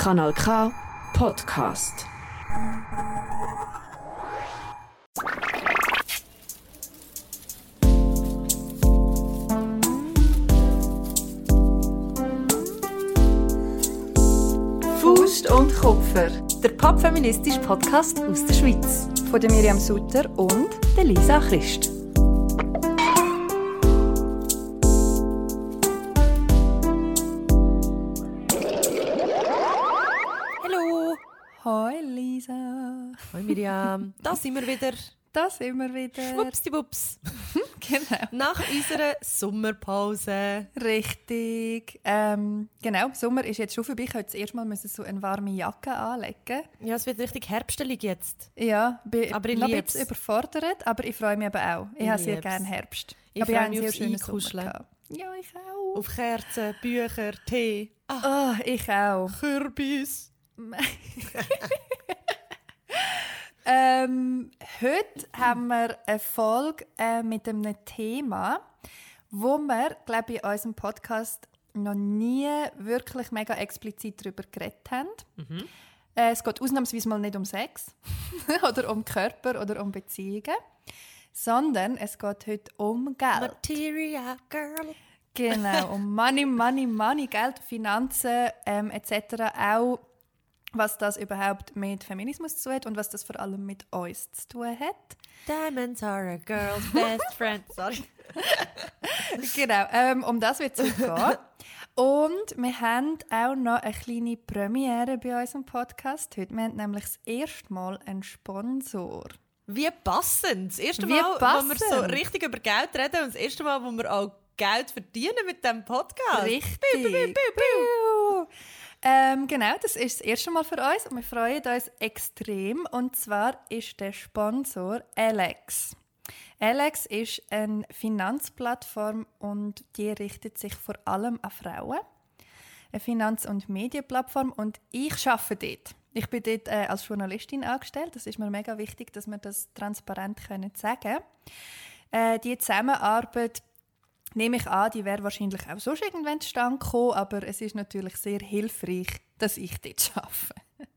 Kanal K Podcast. Faust und Kupfer, der popfeministische Podcast aus der Schweiz. Von der Miriam Sutter und der Lisa Christ. Miriam, da sind wir wieder. Da sind wir wieder. Schwuppsdiwupps. Genau. Nach unserer Sommerpause. Richtig. Ähm, genau, Sommer ist jetzt schon vorbei. Ich musste zuerst mal so eine warme Jacke anlegen. Ja, es wird richtig herbstelig jetzt. Ja, bin Aber ich noch ein bisschen überfordert, aber ich freue mich eben auch. Ich, Ich habe sehr gerne Herbst. Ich aber freue habe mich aufs sehr. Sommer gehabt. Ja, ich auch. Auf Kerzen, Bücher, Tee, ah, Oh, ich auch. Kürbis. Ähm, heute haben wir eine Folge äh, mit einem Thema, wo wir, glaube ich, in unserem Podcast noch nie wirklich mega explizit darüber geredet haben. Äh, es geht ausnahmsweise mal nicht um Sex oder um Körper oder um Beziehungen, sondern es geht heute um Geld. Material Girl. Genau, um Money, Money, Money, Geld, Finanzen ähm, etc. Auch was das überhaupt mit Feminismus zu tun hat und was das vor allem mit uns zu tun hat. Diamonds are a girl's best friend. Sorry. Genau, ähm, um das wird es gehen. Und wir haben auch noch eine kleine Premiere bei unserem Podcast heute. Wir haben nämlich das erste Mal einen Sponsor. Wie passend. Das erste Mal, wo wir so richtig über Geld reden und das erste Mal, wo wir auch Geld verdienen mit diesem Podcast. Richtig. Piu, piu, piu. Ähm, genau, das ist das erste Mal für uns und wir freuen uns extrem. Und zwar ist der Sponsor Alex. Alex ist eine Finanzplattform und die richtet sich vor allem an Frauen. Eine Finanz- und Medienplattform und ich arbeite dort. Ich bin dort äh, als Journalistin angestellt. Das ist mir mega wichtig, dass wir das transparent können sagen äh, Die Zusammenarbeit nehme ich an, die wäre wahrscheinlich auch sonst irgendwann zustande gekommen, aber es ist natürlich sehr hilfreich, dass ich dort arbeite.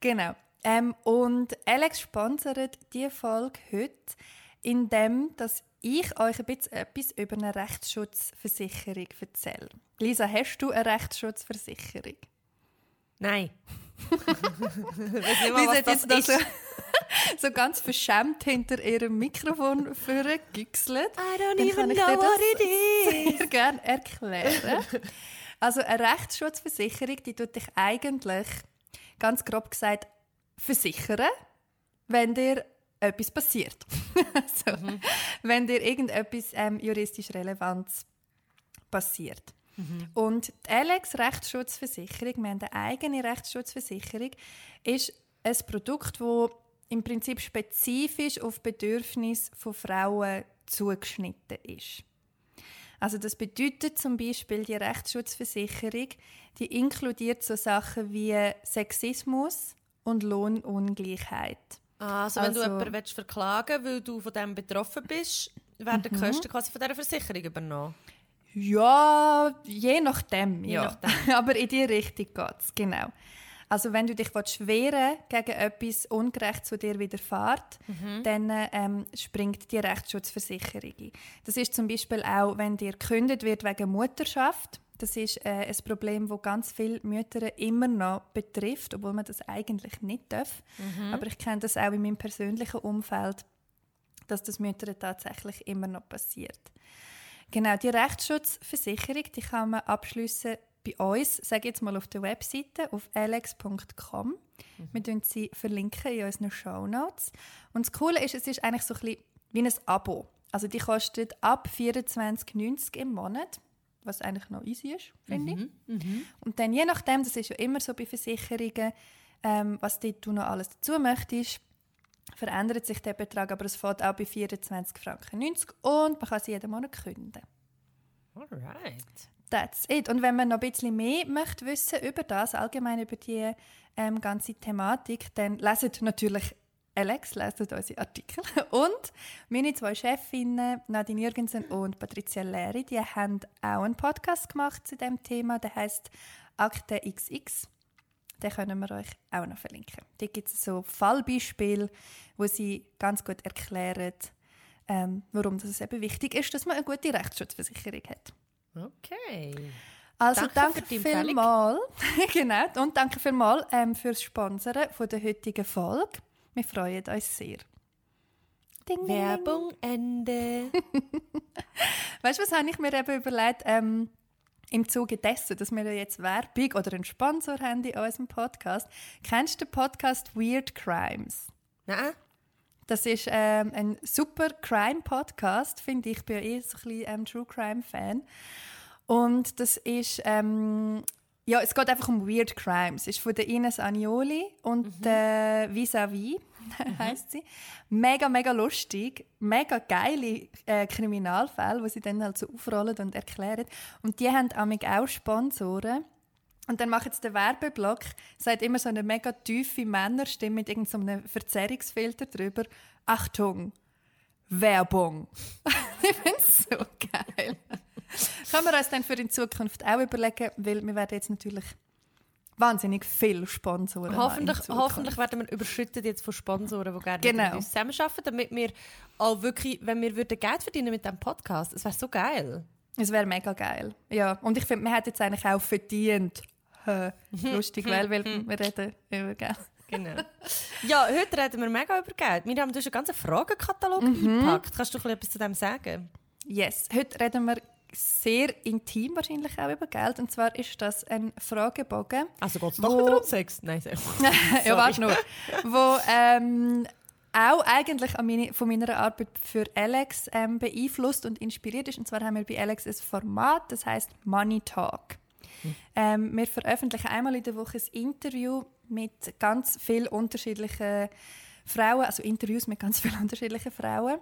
genau. Ähm, und Alex sponsert diese Folge heute, indem dass ich euch ein bisschen etwas über eine Rechtsschutzversicherung erzähle. Lisa, hast du eine Rechtsschutzversicherung? Nein. Hat das jetzt noch ist. so, so ganz verschämt hinter ihrem Mikrofon vorgegüchselt. I don't Dann even kann ich know dir what das it is. sehr gerne erklären. Also eine Rechtsschutzversicherung, die tut dich eigentlich, ganz grob gesagt, versichern, wenn dir etwas passiert. also, Wenn dir irgendetwas ähm, juristisch Relevantes passiert. Und die Alex Rechtsschutzversicherung, wir haben eine eigene Rechtsschutzversicherung, ist ein Produkt, das im Prinzip spezifisch auf Bedürfnisse von Frauen zugeschnitten ist. Also das bedeutet zum Beispiel die Rechtsschutzversicherung, die inkludiert so Sachen wie Sexismus und Lohnungleichheit. Also, wenn du Also- jemanden willst verklagen weil du von dem betroffen bist, werden die Kosten quasi von dieser Versicherung übernommen. Ja, je nachdem. Je ja. nachdem. Aber in die Richtung geht es, genau. Also wenn du dich wehren gegen etwas Ungerechtes, das dir widerfährt, dann ähm, springt die Rechtsschutzversicherung ein. Das ist zum Beispiel auch, wenn dir gekündigt wird wegen Mutterschaft. Das ist äh, ein Problem, das ganz viele Mütter immer noch betrifft, obwohl man das eigentlich nicht darf. Aber ich kenne das auch in meinem persönlichen Umfeld, dass das Müttern tatsächlich immer noch passiert. Genau, die Rechtsschutzversicherung die kann man abschliessen bei uns, sage jetzt mal auf der Webseite, auf alex.com. Wir verlinken sie verlinken in unseren Show Notes. Und das Coole ist, es ist eigentlich so ein bisschen wie ein Abo. Also die kostet ab 24,90 im Monat, was eigentlich noch easy ist, finde ich. Und dann je nachdem, das ist ja immer so bei Versicherungen, ähm, was du noch alles dazu möchtest, verändert sich der Betrag, aber es fällt auch bei 24,90 Franken und man kann sie jeden Monat kündigen. Alright. That's it. Und wenn man noch ein bisschen mehr möchte wissen über das, allgemein über die ähm, ganze Thematik, dann leset natürlich Alex, leset unsere Artikel. Und meine zwei Chefinnen, Nadine Jürgensen und Patricia Leri, die haben auch einen Podcast gemacht zu dem Thema, der heißt Akte XX. Den können wir euch auch noch verlinken. Da gibt es so Fallbeispiele, wo sie ganz gut erklären, ähm, warum das eben wichtig ist, dass man eine gute Rechtsschutzversicherung hat. Okay. Also Danke danke, vielmals. genau. Und danke vielmals ähm, fürs Sponsoren von der heutigen Folge. Wir freuen uns sehr. Ding, ding. Werbung Ende. Weißt du, was habe ich mir eben überlegt? Ähm, Im Zuge dessen, dass wir ja jetzt Werbung oder einen Sponsor haben in unserem Podcast. Kennst du den Podcast Weird Crimes? Nein? Das ist ähm, ein super Crime-Podcast, finde ich. Ich bin ja eh so ein bisschen ähm, True Crime-Fan. Und das ist, ähm, ja, es geht einfach um Weird Crimes. Es ist von der Ines Agnoli und der Vis-a-vis, heisst sie. Mega, mega lustig. Mega geile äh, Kriminalfälle, die sie dann halt so aufrollen und erklären. Und die haben amig auch Sponsoren. Und dann macht jetzt der Werbeblock, sagt immer so eine mega tiefe Männerstimme mit irgendeinem Verzerrungsfilter drüber. Achtung, Werbung. ich finde es so geil. Können wir uns dann für in Zukunft auch überlegen, weil wir werden jetzt natürlich wahnsinnig viele Sponsoren Hoffentlich, hoffentlich werden wir überschüttet jetzt von Sponsoren, die gerne Genau. mit uns zusammenarbeiten, damit wir auch wirklich, wenn wir würden Geld verdienen mit diesem Podcast, es wäre so geil. Es wäre mega geil. Ja, und ich finde, man hat jetzt eigentlich auch verdient. Lustig, weil, weil wir reden über Geld. Genau. ja, heute reden wir mega über Geld. Wir haben einen ganzen Fragenkatalog Mhm. eingepackt. Kannst du etwas zu dem sagen? Yes, heute reden wir sehr intim wahrscheinlich auch über Geld. Und zwar ist das ein Fragebogen. Also geht es doch wieder um Sex? Nein, sehr. ja, warte nur. Wo ähm, auch eigentlich meine, von meiner Arbeit für Alex ähm, beeinflusst und inspiriert ist. Und zwar haben wir bei Alex ein Format, das heißt Money Talk. Ähm, wir veröffentlichen einmal in der Woche ein Interview mit ganz vielen unterschiedlichen Frauen, also Interviews mit ganz vielen unterschiedlichen Frauen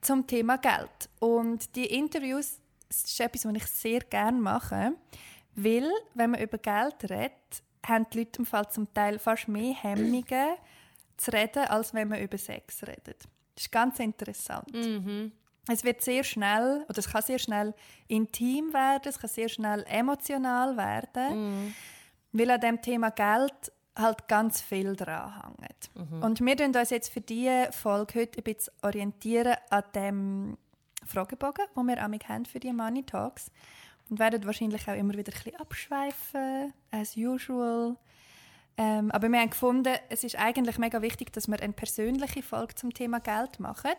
zum Thema Geld. Und die Interviews das ist etwas, was ich sehr gerne mache, weil, wenn man über Geld redet, haben die Leute im Fall zum Teil fast mehr Hemmungen zu reden, als wenn man über Sex redet. Das ist ganz interessant. Es wird sehr schnell, oder es kann sehr schnell intim werden, es kann sehr schnell emotional werden, weil an dem Thema Geld halt ganz viel dran hängt. Und wir orientieren uns jetzt für diese Folge heute ein bisschen orientieren an dem Fragebogen, den wir amig haben für die Money Talks und werden wahrscheinlich auch immer wieder ein bisschen abschweifen, as usual. Ähm, aber wir haben gefunden, es ist eigentlich mega wichtig, dass wir eine persönliche Folge zum Thema Geld machen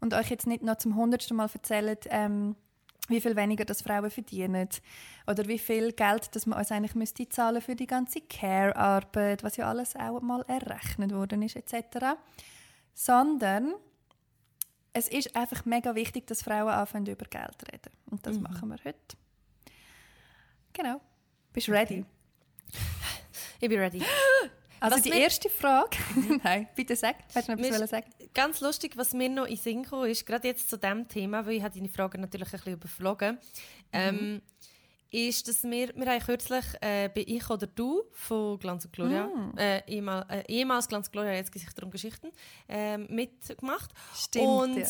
und euch jetzt nicht noch zum hundertsten Mal erzählen, ähm, wie viel weniger das Frauen verdienen oder wie viel Geld das man uns eigentlich müsste zahlen für die ganze Care-Arbeit, was ja alles auch mal errechnet worden ist etc. Sondern es ist einfach mega wichtig, dass Frauen anfangen über Geld zu reden und das machen wir heute. Genau. Bist du ready? Ich bin ready. Also Was die erste Frage. Nein, bitte sag. Willst du noch etwas sagen? Ganz lustig, was mir noch in Sinn kam, ist, gerade jetzt zu diesem Thema, weil ich habe deine Frage natürlich ein bisschen überflogen, ähm, ist, dass wir, wir haben kürzlich äh, bei «Ich oder Du» von «Glanz und Gloria», äh, ehemal, äh, ehemals «Glanz und Gloria», jetzt Gesichter und Geschichten, ähm, mitgemacht. Stimmt, Und ja.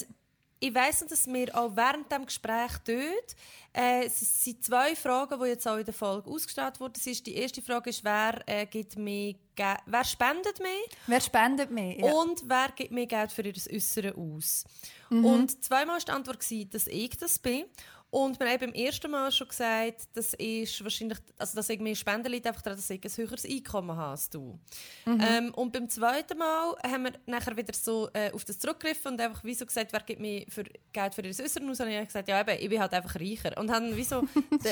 ich weiss dass wir auch während dem Gespräch dort, äh, es sind zwei Fragen, die jetzt auch in der Folge ausgestrahlt wurden. Ist, die erste Frage ist, wer, äh, gibt Ge wer spendet mehr? Wer spendet mehr? Ja. Und wer gibt mehr Geld für ihr Äußere aus? Mhm. Und zweimal war die Antwort, dass ich das bin. Und wir haben beim ersten Mal schon gesagt, das ist wahrscheinlich, also dass ich mehr Spenden liegt einfach daran, dass ich ein höheres Einkommen habe als du. Mhm. Ähm, und beim zweiten Mal haben wir nachher wieder so äh, auf das zurückgegriffen und einfach wie so gesagt, wer gibt mir für Geld für ihr Äußere aus? Und ich habe gesagt, ja eben, ich bin halt einfach reicher. Und haben wie so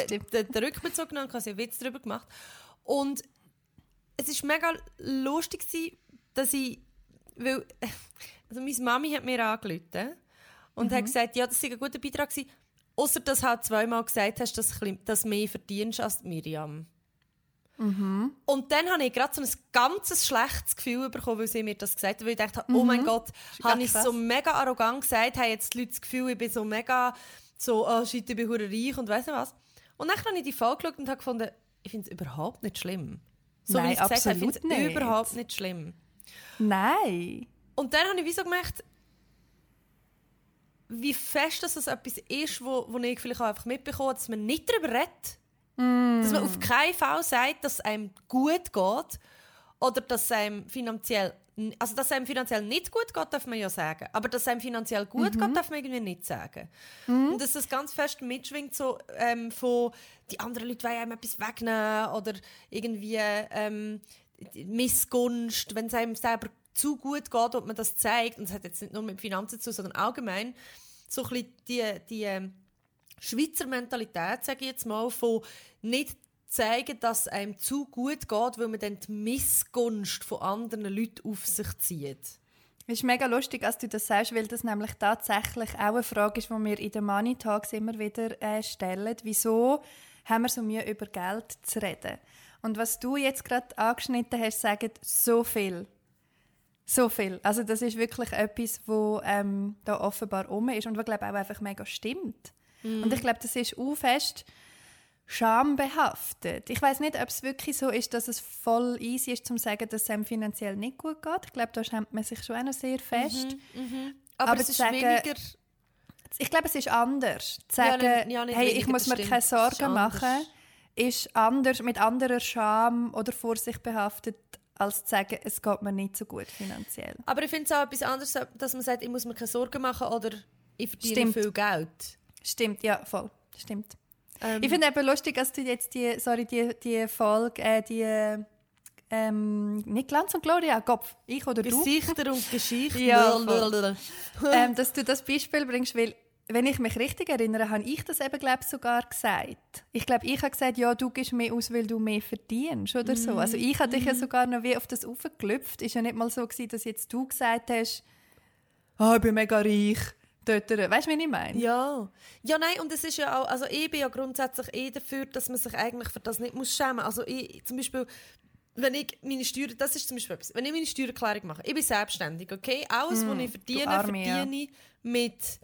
den, den, den Rückbezug genommen und quasi einen Witz darüber gemacht. Und es war mega lustig, gewesen, dass ich, weil, also meine Mami hat mir angerufen und hat gesagt, ja, das sei ein guter Beitrag gewesen, außer dass du halt zweimal gesagt hast, dass du mehr verdienst als Miriam. Und dann habe ich gerade so ein ganz schlechtes Gefühl bekommen, weil sie mir das gesagt hat, weil ich dachte, oh mein Gott, habe ich so mega arrogant gesagt, haben jetzt die Leute das Gefühl, ich bin so mega, so, oh shit, ich bin reich und weiss nicht was. Und dann habe ich die Folge geschaut und habe gefunden, ich finde es überhaupt nicht schlimm. So Nein, wie ich es gesagt habe, ich finde es überhaupt nicht schlimm. Nein. Und dann habe ich wie so gemerkt, wie fest dass das etwas ist, wo, wo ich vielleicht auch einfach mitbekomme, dass man nicht darüber redet. Mm. Dass man auf keinen Fall sagt, dass es einem gut geht oder dass es einem finanziell also dass es einem finanziell nicht gut geht, darf man ja sagen. Aber dass es einem finanziell gut mhm. geht, darf man irgendwie nicht sagen. Mhm. Und dass das ganz fest mitschwingt so, ähm, von die anderen Leute wollen einem etwas wegnehmen oder irgendwie ähm, Missgunst, wenn es einem selber zu gut geht und man das zeigt. Und das hat jetzt nicht nur mit Finanzen zu, sondern allgemein so ein bisschen die, die ähm, Schweizer Mentalität, sage ich jetzt mal, von nicht zeigen, dass es einem zu gut geht, weil man dann die Missgunst von anderen Leuten auf sich zieht. Es ist mega lustig, dass du das sagst, weil das nämlich tatsächlich auch eine Frage ist, die wir in den Money Talks immer wieder äh, stellen. Wieso haben wir so Mühe, über Geld zu reden? Und was du jetzt gerade angeschnitten hast, sagen so viel. So viel. Also das ist wirklich etwas, wo ähm, da offenbar um ist und was glaube auch einfach mega stimmt. Mm. Und ich glaube, das ist auch fest schambehaftet. Ich weiß nicht, ob es wirklich so ist, dass es voll easy ist, zu sagen, dass es einem finanziell nicht gut geht. Ich glaube, da schämt man sich schon auch noch sehr fest. Mhm, mh. Aber, Aber, es ist sagen, weniger... Ich glaube, es ist anders. Zu sagen, ja, nicht, ja, nicht hey, ich muss mir keine Sorgen machen, ist anders, mit anderer Scham oder Vorsicht behaftet, als zu sagen, es geht mir nicht so gut finanziell. Aber ich finde es auch etwas anderes, dass man sagt, ich muss mir keine Sorgen machen oder ich verdiene Stimmt. viel Geld. Stimmt, ja, voll. Stimmt. Ähm, ich finde eben lustig, dass du jetzt die, sorry, die, die Folge, äh, die ähm, nicht Glanz und Gloria, Kopf, ich oder du. Gesichter und Geschichten. ja, ähm, dass du das Beispiel bringst, weil wenn ich mich richtig erinnere, habe ich das eben glaub, sogar gesagt. Ich glaube, ich habe gesagt, ja, du gibst mehr aus, weil du mehr verdienst oder mm. so. Also ich habe dich ja mhm. sogar noch wie auf das aufgeklüpft. Ist ja nicht mal so gewesen, dass jetzt du gesagt hast, oh, ich bin mega reich dort. Weißt du, wie ich meine? Ja. Ja, nein, und es ist ja auch, also ich bin ja grundsätzlich eh dafür, dass man sich eigentlich für das nicht muss schämen muss. Also ich, zum Beispiel, wenn ich meine Steuern, das ist zum Beispiel etwas, wenn ich meine Steuererklärung mache, ich bin selbstständig, okay? Alles, mm, was ich verdiene, Arme, verdiene ich mit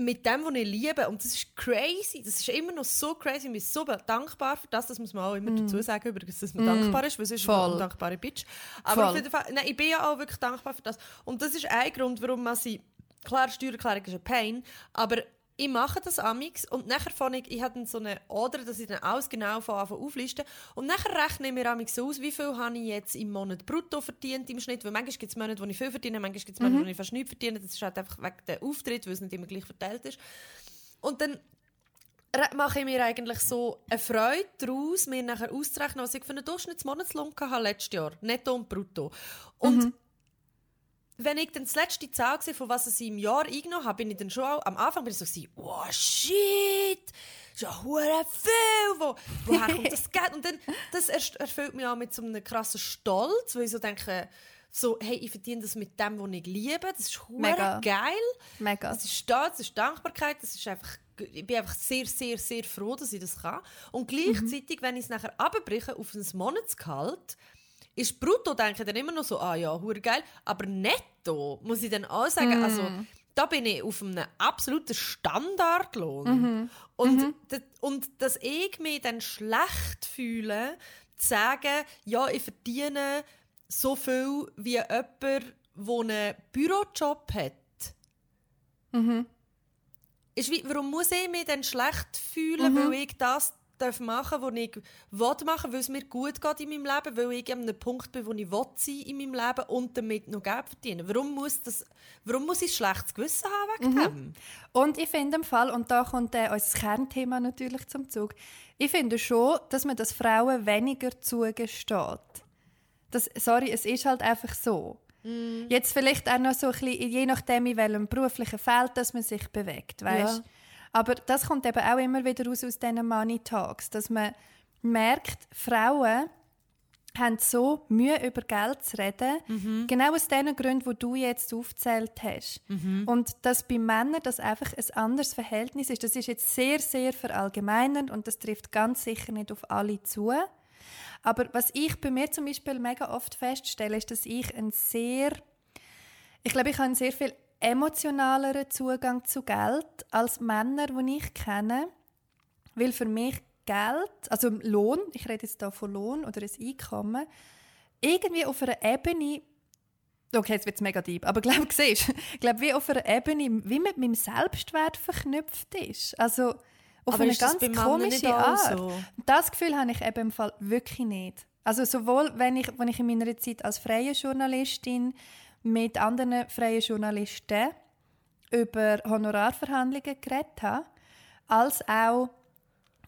mit dem, was ich liebe. Und das ist crazy. Das ist immer noch so crazy. Ich bin so dankbar für das. Das muss man auch immer mm. dazu sagen, übrigens, dass man mm. dankbar ist, weil sonst ist man eine dankbare Bitch. Aber auf jeden Fall, nein, ich bin ja auch wirklich dankbar für das. Und das ist ein Grund, warum man sie Klar, Steuererklärung ist ein Pain, aber ich mache das amix und nachher fange ich, ich habe so eine Order, dass ich dann alles genau von Anfang aufliste und nachher rechne ich mir amix aus, wie viel habe ich jetzt im Monat brutto verdient im Schnitt, weil manchmal gibt es Monate, wo ich viel verdiene, manchmal gibt es Monate, mhm. wo ich fast nichts verdiene, das ist halt einfach wegen dem Auftritt, weil es nicht immer gleich verteilt ist. Und dann mache ich mir eigentlich so eine Freude daraus, mir nachher auszurechnen, was ich für einen Durchschnittsmonatslohn hatte letztes Jahr, netto und brutto. Und mhm wenn ich dann das letzte Zahl gesehen von was ich im Jahr eingenommen habe, bin ich dann schon auch, am Anfang bin ich so gewesen, oh shit, ja hure viel, wo, woher kommt das Geld? Und dann, das erfüllt mich auch mit so einem krassen Stolz, weil ich so denke, so, hey, ich verdiene das mit dem, was ich liebe, das ist hure geil. Mega. Das ist Stolz, das ist Dankbarkeit, das ist einfach ich bin einfach sehr, sehr, sehr froh, dass ich das kann. Und gleichzeitig, mhm. wenn ich es nachher abbreche auf ein Monatsgehalt, ist brutto, denke ich dann immer noch so, ah ja, hure geil. Aber netto, muss ich dann auch sagen, mm. also da bin ich auf einem absoluten Standardlohn. Mhm. Und, mhm. und dass ich mich dann schlecht fühle, zu sagen, ja, ich verdiene so viel wie jemand, der einen Bürojob hat. Mhm. Ist wie, warum muss ich mich dann schlecht fühlen, mhm. weil ich das darf machen darf, was ich will machen weil es mir gut geht in meinem Leben, weil ich an einem Punkt bin, wo ich will sein in meinem Leben und damit noch Geld verdienen. Warum muss, das, warum muss ich ein schlechtes Gewissen haben wegen mhm. dem? Und ich finde im Fall, und da kommt äh, unser Kernthema natürlich zum Zug, ich finde schon, dass man das Frauen weniger zugesteht. Das, sorry, es ist halt einfach so. Mm. Jetzt vielleicht auch noch so ein bisschen, je nachdem, in welchem beruflichen Feld dass man sich bewegt, weißt? Ja. Aber das kommt eben auch immer wieder raus aus diesen Money Talks, dass man merkt, Frauen haben so Mühe, über Geld zu reden, mhm. genau aus den Gründen, die du jetzt aufgezählt hast. Mhm. Und dass bei Männern das einfach ein anderes Verhältnis ist, das ist jetzt sehr, sehr verallgemeinernd und das trifft ganz sicher nicht auf alle zu. Aber was ich bei mir zum Beispiel mega oft feststelle, ist, dass ich ein sehr, ich glaube, ich habe sehr viel emotionaleren Zugang zu Geld als Männer, die ich kenne. Weil für mich Geld, also Lohn, ich rede jetzt hier von Lohn oder ein Einkommen, irgendwie auf einer Ebene, okay, jetzt wird es mega deep, aber glaube siehst, glaube wie auf einer Ebene, wie mit meinem Selbstwert verknüpft ist. Also Auf Aber eine ganz komische Art. so? Das Gefühl habe ich eben im Fall wirklich nicht. Also sowohl, wenn ich, wenn ich in meiner Zeit als freie Journalistin mit anderen freien Journalisten über Honorarverhandlungen geredet habe, als auch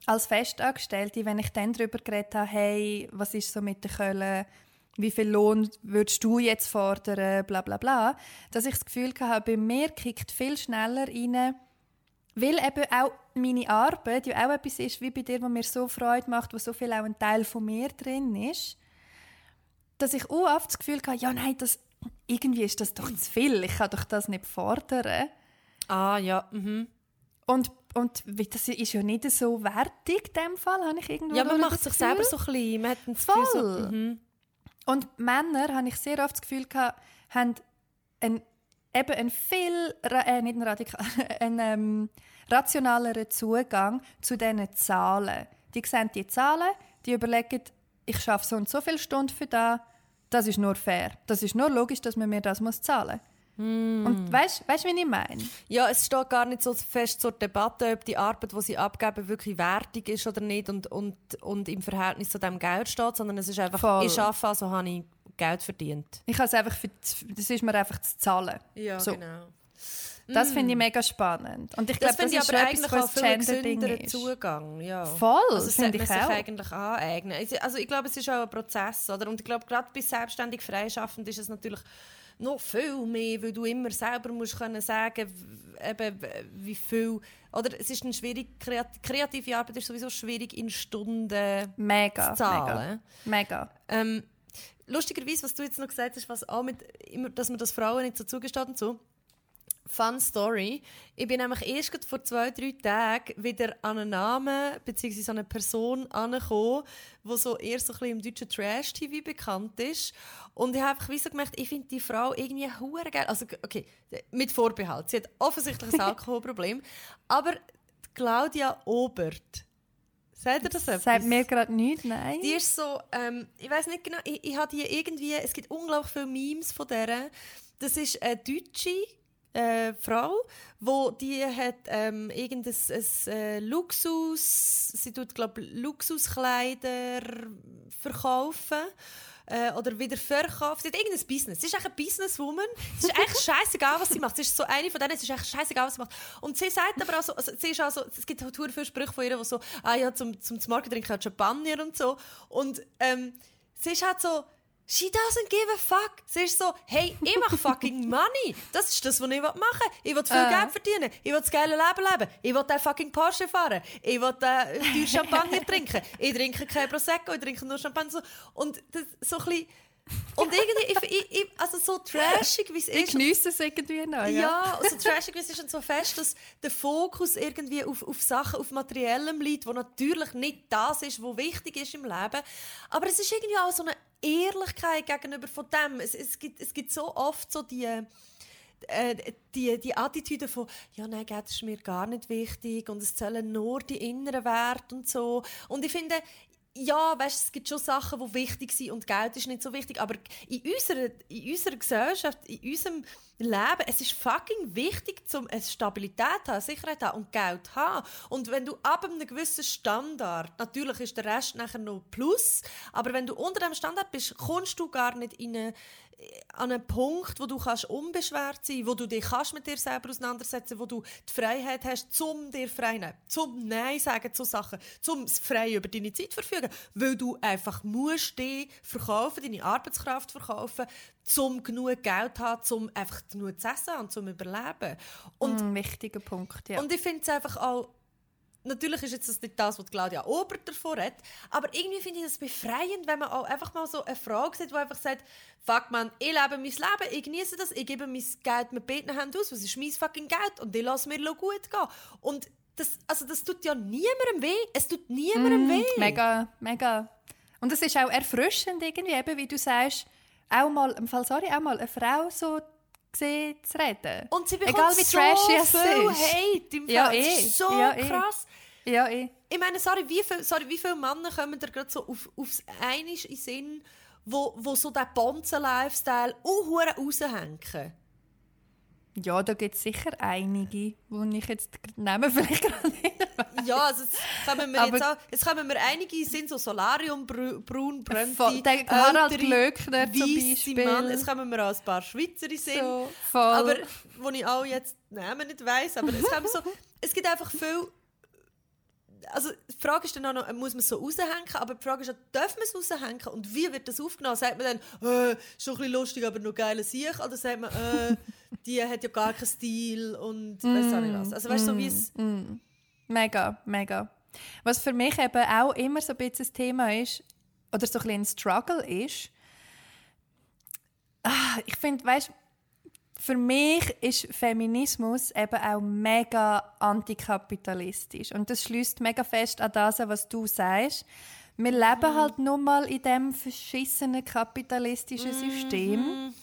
als Festangestellte, wenn ich dann darüber geredet habe, hey, was ist so mit der Köln, wie viel Lohn würdest du jetzt fordern, bla bla bla, dass ich das Gefühl hatte, bei mir kickt viel schneller rein, weil eben auch meine Arbeit ja auch etwas ist, wie bei dir, was mir so Freude macht, wo so viel auch ein Teil von mir drin ist, dass ich auch oft das Gefühl hatte, ja nein, das, irgendwie ist das doch zu viel, ich kann doch das nicht fordern. Ah, ja. Mhm. Und, und das ist ja nicht so wertig in dem Fall, habe ich irgendwo Ja, man macht sich selber so klein. Man hat ein Gefühl Voll. So, mhm. Und Männer, habe ich sehr oft das Gefühl gehabt, haben einen, eben einen viel, äh, nicht einen, radikal, einen ähm, rationaleren Zugang zu diesen Zahlen. Die sehen die Zahlen, die überlegen, ich schaffe so und so viele Stunden für das, das ist nur fair. Das ist nur logisch, dass man mir das muss zahlen muss. Und weißt du, wie ich meine? Ja, es steht gar nicht so fest zur Debatte, ob die Arbeit, die sie abgeben, wirklich wertig ist oder nicht und, und, und im Verhältnis zu dem Geld steht, sondern es ist einfach, Voll. ich arbeite, also habe ich Geld verdient. Ich habe es einfach für, das ist mir einfach zu zahlen. Ja, So. genau. Das finde ich mega spannend. Und ich Das glaube, das, finde ich ist aber etwas, eigentlich auch was ein Gender-Ding ist. Zugang. Ja. Voll, also das finde ich man sich auch. eigentlich aneignen. Also- ich glaube, es ist auch ein Prozess. Oder? Und ich glaube, gerade bei selbstständig freischaffend ist es natürlich noch viel mehr, weil du immer selber musst können sagen eben, wie viel... Oder es ist eine schwierig, kreat- kreative Arbeit ist sowieso schwierig in Stunden Mega, zu zahlen. mega. mega. Ähm, lustigerweise, was du jetzt noch gesagt hast, was auch mit, immer, dass man das Frauen nicht so zugesteht und so. Fun Story. Ich bin nämlich erst vor zwei, drei Tagen wieder an einen Namen bzw. an eine Person angekommen, die so eher so ein bisschen im deutschen Trash-TV bekannt ist. Und ich habe einfach so gemerkt, ich finde die Frau irgendwie hure geil. Also, okay, mit Vorbehalt. Sie hat offensichtlich ein Alkoholproblem. Aber Claudia Obert, sagt ihr das etwas? Sagt mir gerade nichts, nein. Die ist so, ähm, ich weiß nicht genau, ich, ich habe die irgendwie, es gibt unglaublich viele Memes von der. Das ist eine deutsche äh, Frau, wo die hat ähm, irgendein ein, äh, Luxus, sie tut glaube Luxuskleider verkaufen. Äh, oder wieder verkaufen. Sie hat irgendein Business. Sie ist echt eine Businesswoman. Es ist echt scheißegal, was sie macht. Sie ist so eine von denen, es ist echt scheißegal, was sie macht. Und sie sagt aber auch so, also, sie ist auch so, es gibt halt viele Sprüche von ihr, die so, ah ja, zum, zum Marketing trinken Champagner und so. Und ähm, sie ist halt so, She doesn't give a fuck. Sie ist so, hey, ich mache fucking money. Das ist das, was ich machen will. Ich will viel Äh. Geld verdienen. Ich will das geile Leben leben. Ich will den fucking Porsche fahren. Ich will den teuer Champagner trinken. Ich trinke kein Prosecco, ich trinke nur Champagner. So. Und das, so ein bisschen... Und irgendwie, ich, ich, ich, also so trashig, wie es Ich ist. geniesse es irgendwie noch. Ja. Ja, also trashig wie es ist und so fest, dass der Fokus irgendwie auf, auf Sachen, auf Materiellem liegt, wo natürlich nicht das ist, was wichtig ist im Leben. Aber es ist irgendwie auch so eine Ehrlichkeit gegenüber von dem. Es, es, gibt, es gibt so oft so die äh, die, die Attitüde von «Ja, nein, Geld ist mir gar nicht wichtig und es zählen nur die inneren Werte und so». Und ich finde, ja, weißt, es gibt schon Sachen, die wichtig sind und Geld ist nicht so wichtig, aber in unserer, in unserer Gesellschaft, in unserem Leben, es ist fucking wichtig, um Stabilität zu haben, Sicherheit zu haben und Geld zu haben. Und wenn du ab einem gewissen Standard, natürlich ist der Rest nachher noch Plus, aber wenn du unter dem Standard bist, kommst du gar nicht in eine, an einen Punkt, wo du kannst unbeschwert sein, wo du dich kannst mit dir selber auseinandersetzen, wo du die Freiheit hast, zum dir frei nehmen, zum Nein sagen zu Sachen, zum frei über deine Zeit verfügen, weil du einfach musst dich verkaufen, deine Arbeitskraft verkaufen, zum genug Geld zu haben, zum einfach genug zu essen und zum überleben. Und Ein wichtiger Punkt, ja. und ich finde es einfach auch, natürlich ist jetzt das nicht das, was Claudia Obert davor hat, aber irgendwie finde ich das befreiend, wenn man auch einfach mal so eine Frage sieht, die einfach sagt, fuck man, ich lebe mein Leben, ich genieße das, ich gebe mein Geld mit beiden Händen aus, was ist mein fucking Geld und ich lasse mir gut gehen. Und das, also das tut ja niemandem weh, es tut niemandem weh. Mm, Mega, mega. Und es ist auch erfrischend irgendwie, eben, wie du sagst, auch mal, im Fall, sorry, auch mal eine Frau so gesehen zu reden. Und sie bekommt Egal wie so trashy es viel ist. Hate im Ja, Fall. Es eh. ist so Ja, eh. krass. Ja, eh. Ich meine, sorry, wie viele sorry, wie viele Männer kommen da gerade so auf, aufs Einisch in Sinn, wo, wo so den Bonzen-Lifestyle auch raushängen? Ja, da gibt es sicher einige, wo ich jetzt die Namen vielleicht gerade nicht ja, also jetzt kommen wir jetzt auch, jetzt kommen wir einige sind so Solarium, braun, brönte, Der Harald Glöckner zum Beispiel. Mann. Jetzt kommen wir auch ein paar Schweizer in Sinn. So, voll. Aber, wo ich auch jetzt Namen nicht weiss, aber es, so, es gibt einfach viel also die Frage ist dann auch noch, muss man es so raushängen, aber die Frage ist auch, darf man es raushängen und wie wird das aufgenommen? Sagt man dann, äh, schon ein bisschen lustig, aber noch geiler Sieg? Oder sagt man, äh, die hat ja gar keinen Stil und mm, weiß auch nicht was. Also weißt du, so wie es... Mm, mm. Mega, mega. Was für mich eben auch immer so ein bisschen ein Thema ist, oder so ein bisschen ein Struggle ist, ah, ich finde, weißt du, für mich ist Feminismus eben auch mega antikapitalistisch. Und das schließt mega fest an das, was du sagst. Wir leben mhm. halt nun mal in diesem verschissenen kapitalistischen mhm. System.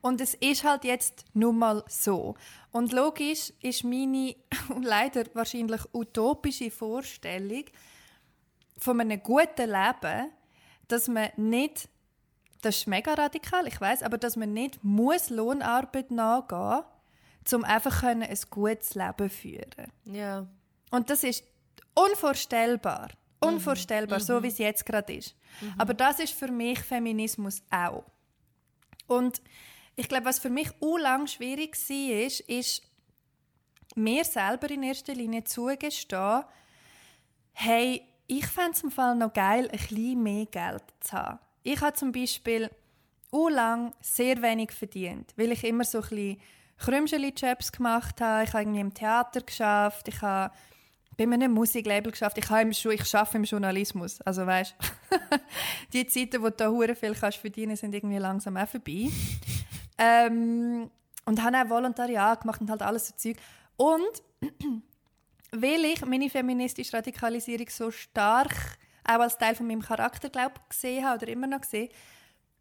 Und es ist halt jetzt nun mal so. Und logisch ist meine leider wahrscheinlich utopische Vorstellung von einem guten Leben, dass man nicht das ist mega radikal, ich weiß, aber dass man nicht muss Lohnarbeit nachgehen muss, um einfach ein gutes Leben führen. Ja. Und das ist unvorstellbar. Unvorstellbar, mhm. so wie es jetzt gerade ist. Mhm. Aber das ist für mich Feminismus auch. Und ich glaube, was für mich auch lang schwierig war, ist, ist, mir selber in erster Linie zugestehen, hey, ich fände es im Fall noch geil, ein bisschen mehr Geld zu haben. Ich habe zum Beispiel lang sehr wenig verdient, weil ich immer so ein Krümscheli-Jobs gemacht habe. Ich habe irgendwie im Theater geschafft, ich habe bei einem Musiklabel geschafft. Ich, habe im, ich arbeite im Journalismus. Also weißt, die Zeiten, wo du da hure viel kannst verdienen, sind irgendwie langsam auch vorbei. ähm, und habe auch Volontariat gemacht und halt alles so Zeug. Und weil ich meine feministische Radikalisierung so stark auch als Teil von meinem Charakter glaub, gesehen habe oder immer noch gesehen,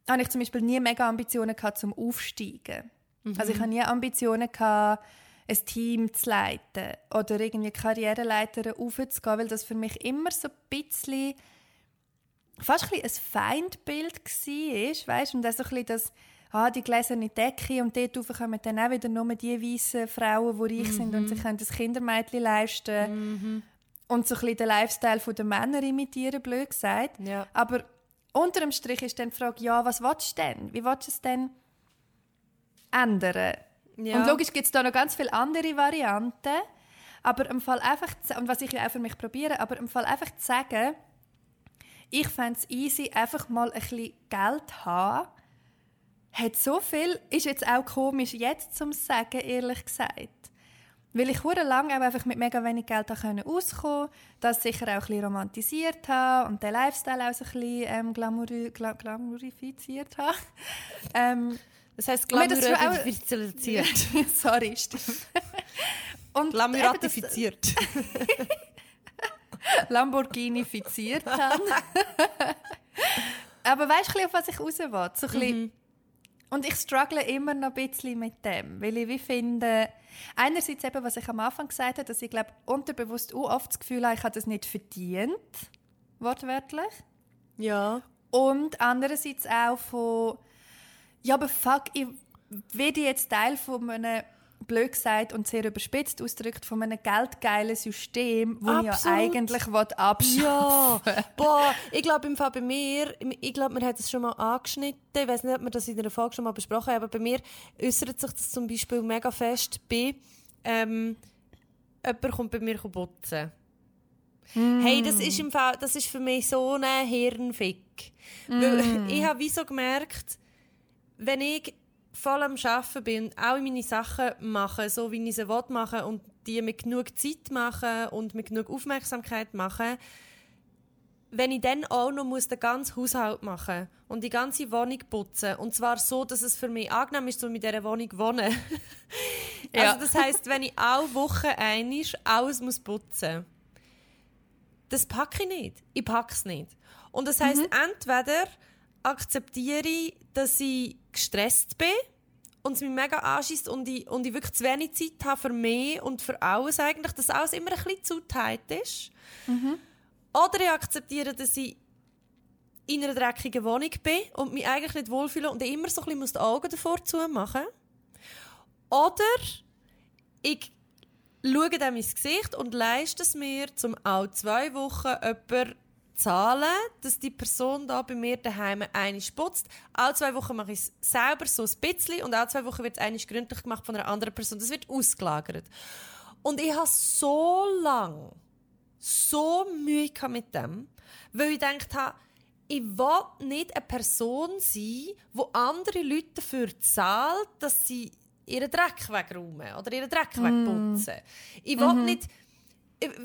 habe ich zum Beispiel nie mega Ambitionen gehabt zum Aufsteigen. Mhm. Also ich habe nie Ambitionen gehabt, ein Team zu leiten oder irgendwie Karriereleiter aufzugehen, weil das für mich immer so ein bisschen fast ein, ein Feindbild war, weißt? und dann so ein bisschen das ah, die gläserne Decke und dort rauf kommen dann auch wieder nur die weißen Frauen, die reich sind mhm. und sich das Kindermädchen leisten mhm und so ein bisschen den Lifestyle der Männer imitieren, blöd gesagt. Ja. Aber unter dem Strich ist dann die Frage, ja, was willst du denn? Wie willst du es denn ändern? Ja. Und logisch gibt es da noch ganz viele andere Varianten. Aber im Fall einfach, und was ich ja auch für mich probiere, aber im Fall einfach zu sagen, ich fände es easy, einfach mal ein bisschen Geld haben, hat so viel, ist jetzt auch komisch jetzt zum Sagen, ehrlich gesagt. Weil ich hure lang einfach mit mega wenig Geld auskommen das sicher auch ein bisschen romantisiert habe und den Lifestyle auch so ein bisschen ähm, glamouri gla glamourifiziert habe. ähm, das heisst glamourifiziert. Sorry, stimmt. und Glamouratifiziert. Lamborghini-fiziert habe. Aber weißt du, auf was ich raus will? So mhm. Und ich struggle immer noch ein bisschen mit dem, weil ich wie finde, Einerseits eben, was ich am Anfang gesagt habe, dass ich glaube unterbewusst auch oft das Gefühl habe, ich habe das nicht verdient, wortwörtlich. Ja. Und andererseits auch von, ja, aber fuck, ich werde jetzt Teil von einem blöd gesagt und sehr überspitzt ausgedrückt von einem geldgeilen System, das ich ja eigentlich abschaffen Ja, boah, ich glaube im Fall bei mir, ich glaube, man hat es schon mal angeschnitten, ich weiß nicht, ob wir das in einer Folge schon mal besprochen haben, aber bei mir äußert sich das zum Beispiel mega fest bei, ähm, jemand kommt bei mir putzen. Mm. Hey, das ist, im Fall, das ist für mich so ein Hirnfick. Mm. Weil ich habe wie so gemerkt, wenn ich voll am Arbeiten bin, auch meine Sachen machen, so wie ich sie machen und die mit genug Zeit machen und mit genug Aufmerksamkeit machen, wenn ich dann auch noch muss den ganzen Haushalt machen und die ganze Wohnung putzen und zwar so, dass es für mich angenehm ist, so mit dieser Wohnung zu wohnen. ja. Also das heißt, wenn ich auch Woche einig alles muss putzen, das packe ich nicht. Ich packe es nicht. Und das heißt, mhm. entweder akzeptiere ich, dass ich gestresst bin und es mich mega anschießt und ich, und ich wirklich zu wenig Zeit habe für mich und für alles eigentlich, dass alles immer ein bisschen zu tight ist. Mhm. Oder ich akzeptiere, dass ich in einer dreckigen Wohnung bin und mich eigentlich nicht wohlfühle und ich immer so ein bisschen die Augen davor zumachen muss. Oder ich schaue dem ins Gesicht und leiste es mir, um auch zwei Wochen jemanden zahlen, dass die Person da bei mir daheim eine putzt. Alle zwei Wochen mache ich es selber so ein bisschen und alle zwei Wochen wird es gründlich gemacht von einer anderen Person. Das wird ausgelagert. Und ich habe so lange so Mühe mit dem, weil ich gedacht habe, ich will nicht eine Person sein, wo andere Leute dafür zahlt, dass sie ihren Dreck wegräumen oder ihren Dreck mm. wegputzen. Ich will mm nicht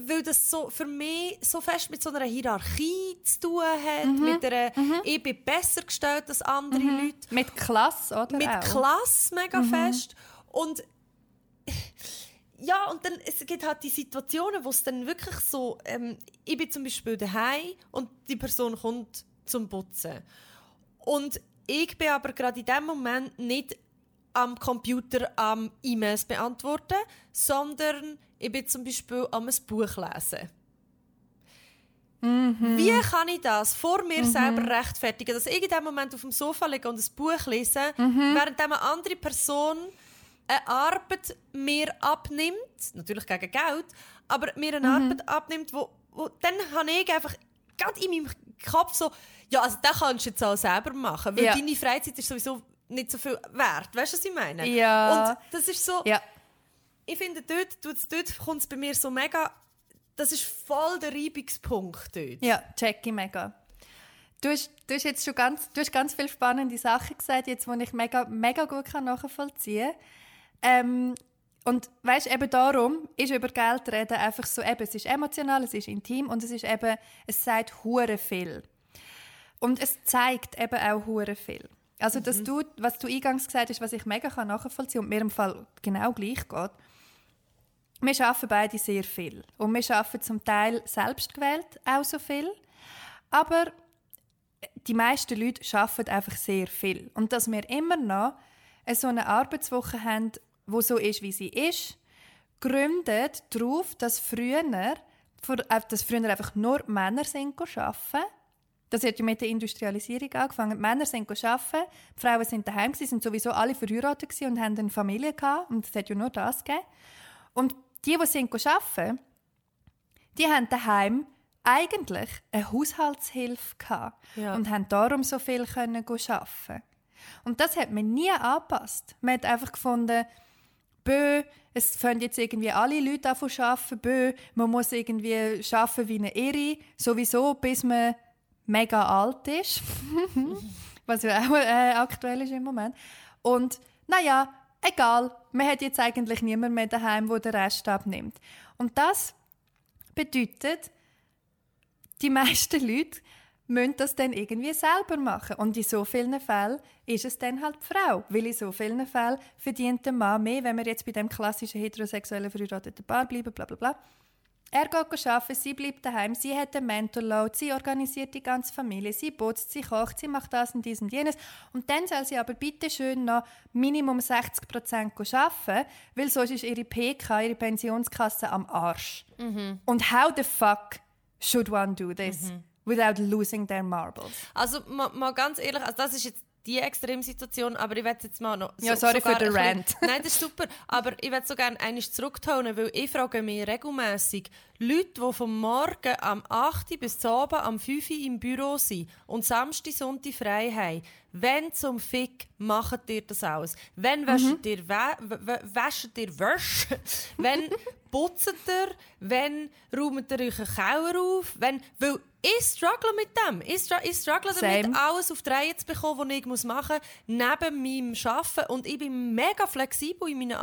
weil das so für mich so fest mit so einer Hierarchie zu tun hat, mhm. mit einer, mhm. ich bin besser gestellt als andere mhm. Leute. Mit Klasse, oder? Mit auch? Klasse mega mhm. fest. Und ja, und dann es gibt halt die Situationen, wo es dann wirklich so, ähm, ich bin zum Beispiel daheim und die Person kommt zum Putzen. Und ich bin aber gerade in dem Moment nicht am Computer am E-Mails beantworten, sondern ich bin zum Beispiel am ein Buch lesen. Mhm. Wie kann ich das vor mir mhm. selber rechtfertigen, dass ich in dem Moment auf dem Sofa liege und ein Buch lese, mhm. während eine andere Person eine Arbeit mir abnimmt, natürlich gegen Geld, aber mir eine mhm. Arbeit abnimmt, wo, wo dann habe ich einfach gerade in meinem Kopf so, ja, also das kannst du jetzt auch selber machen, weil ja. deine Freizeit ist sowieso nicht so viel wert. Weißt du, was ich meine? Ja. Und das ist so. Ja. Ich finde, dort, dort kommt es bei mir so mega. Das ist voll der Reibungspunkt dort. Ja, check ich mega. Du hast, du hast jetzt schon ganz, du hast ganz viele spannende Sachen gesagt, jetzt, die ich mega, mega gut kann nachvollziehen kann. Ähm, und weißt, eben darum ist über Geld reden einfach so, eben, es ist emotional, es ist intim und es ist eben, es sagt hure viel. Und es zeigt eben auch hure viel. Also, dass mhm. du, was du eingangs gesagt hast, was ich mega nachvollziehen kann und mir im Fall genau gleich geht, wir arbeiten beide sehr viel. Und wir arbeiten zum Teil selbst gewählt auch so viel. Aber die meisten Leute arbeiten einfach sehr viel. Und dass wir immer noch so eine Arbeitswoche haben, wo so ist, wie sie ist, gründet darauf, dass früher, äh, dass früher einfach nur Männer sind arbeiten das hat ja mit der Industrialisierung angefangen. Die Männer sind arbeiten, die Frauen sind daheim, sie sind sowieso alle verheiratet und haben eine Familie gehabt. Und es hat ja nur das gegeben. Und die, die sind arbeiten, die haben daheim eigentlich eine Haushaltshilfe gehabt ja. und haben darum so viel können arbeiten. Und das hat man nie angepasst. Man hat einfach gefunden, bö, es fangen jetzt irgendwie alle Leute an zu arbeiten, bö, man muss irgendwie arbeiten wie eine Irre, sowieso, bis man mega alt ist, was ja auch äh, aktuell ist im Moment. Und naja, egal, man hat jetzt eigentlich niemand mehr daheim, wo der Rest abnimmt. Und das bedeutet, die meisten Leute müssen das dann irgendwie selber machen. Und in so vielen Fällen ist es dann halt die Frau. Weil in so vielen Fällen verdient der Mann mehr, wenn wir jetzt bei dem klassischen heterosexuellen verheirateten Paar bleiben, bla bla bla er geht arbeiten, sie bleibt daheim, sie hat einen Mental Load, sie organisiert die ganze Familie, sie putzt, sie kocht, sie macht das und dies und jenes. Und dann soll sie aber bitte schön noch Minimum 60 Prozent arbeiten, weil sonst ist ihre PK, ihre Pensionskasse am Arsch. Mhm. Und how the fuck should one do this? Mhm. Without losing their marbles. Also mal, mal ganz ehrlich, also das ist jetzt die Extremsituation, aber ich werde jetzt mal noch... So, ja, sorry für den Rant. Nein, das ist super, aber ich werde so gerne eines zurücktun, weil ich frage mich regelmäßig Leute, die vom Morgen am 8. bis zum Abend am 5. Uhr im Büro sind und Samstag, Sonntag frei haben, wenn zum Fick macht ihr das aus? Wenn wäscht mhm. ihr, wäscht ihr Wäsche? wenn putzt ihr? Wenn räumt ihr euch einen Keller auf? Wenn, weil ich struggle mit dem. Ich, str ich struggle damit, Same. alles auf die Reihe zu bekommen, was ich muss machen muss, neben meinem Arbeiten. Und ich bin mega flexibel in meinen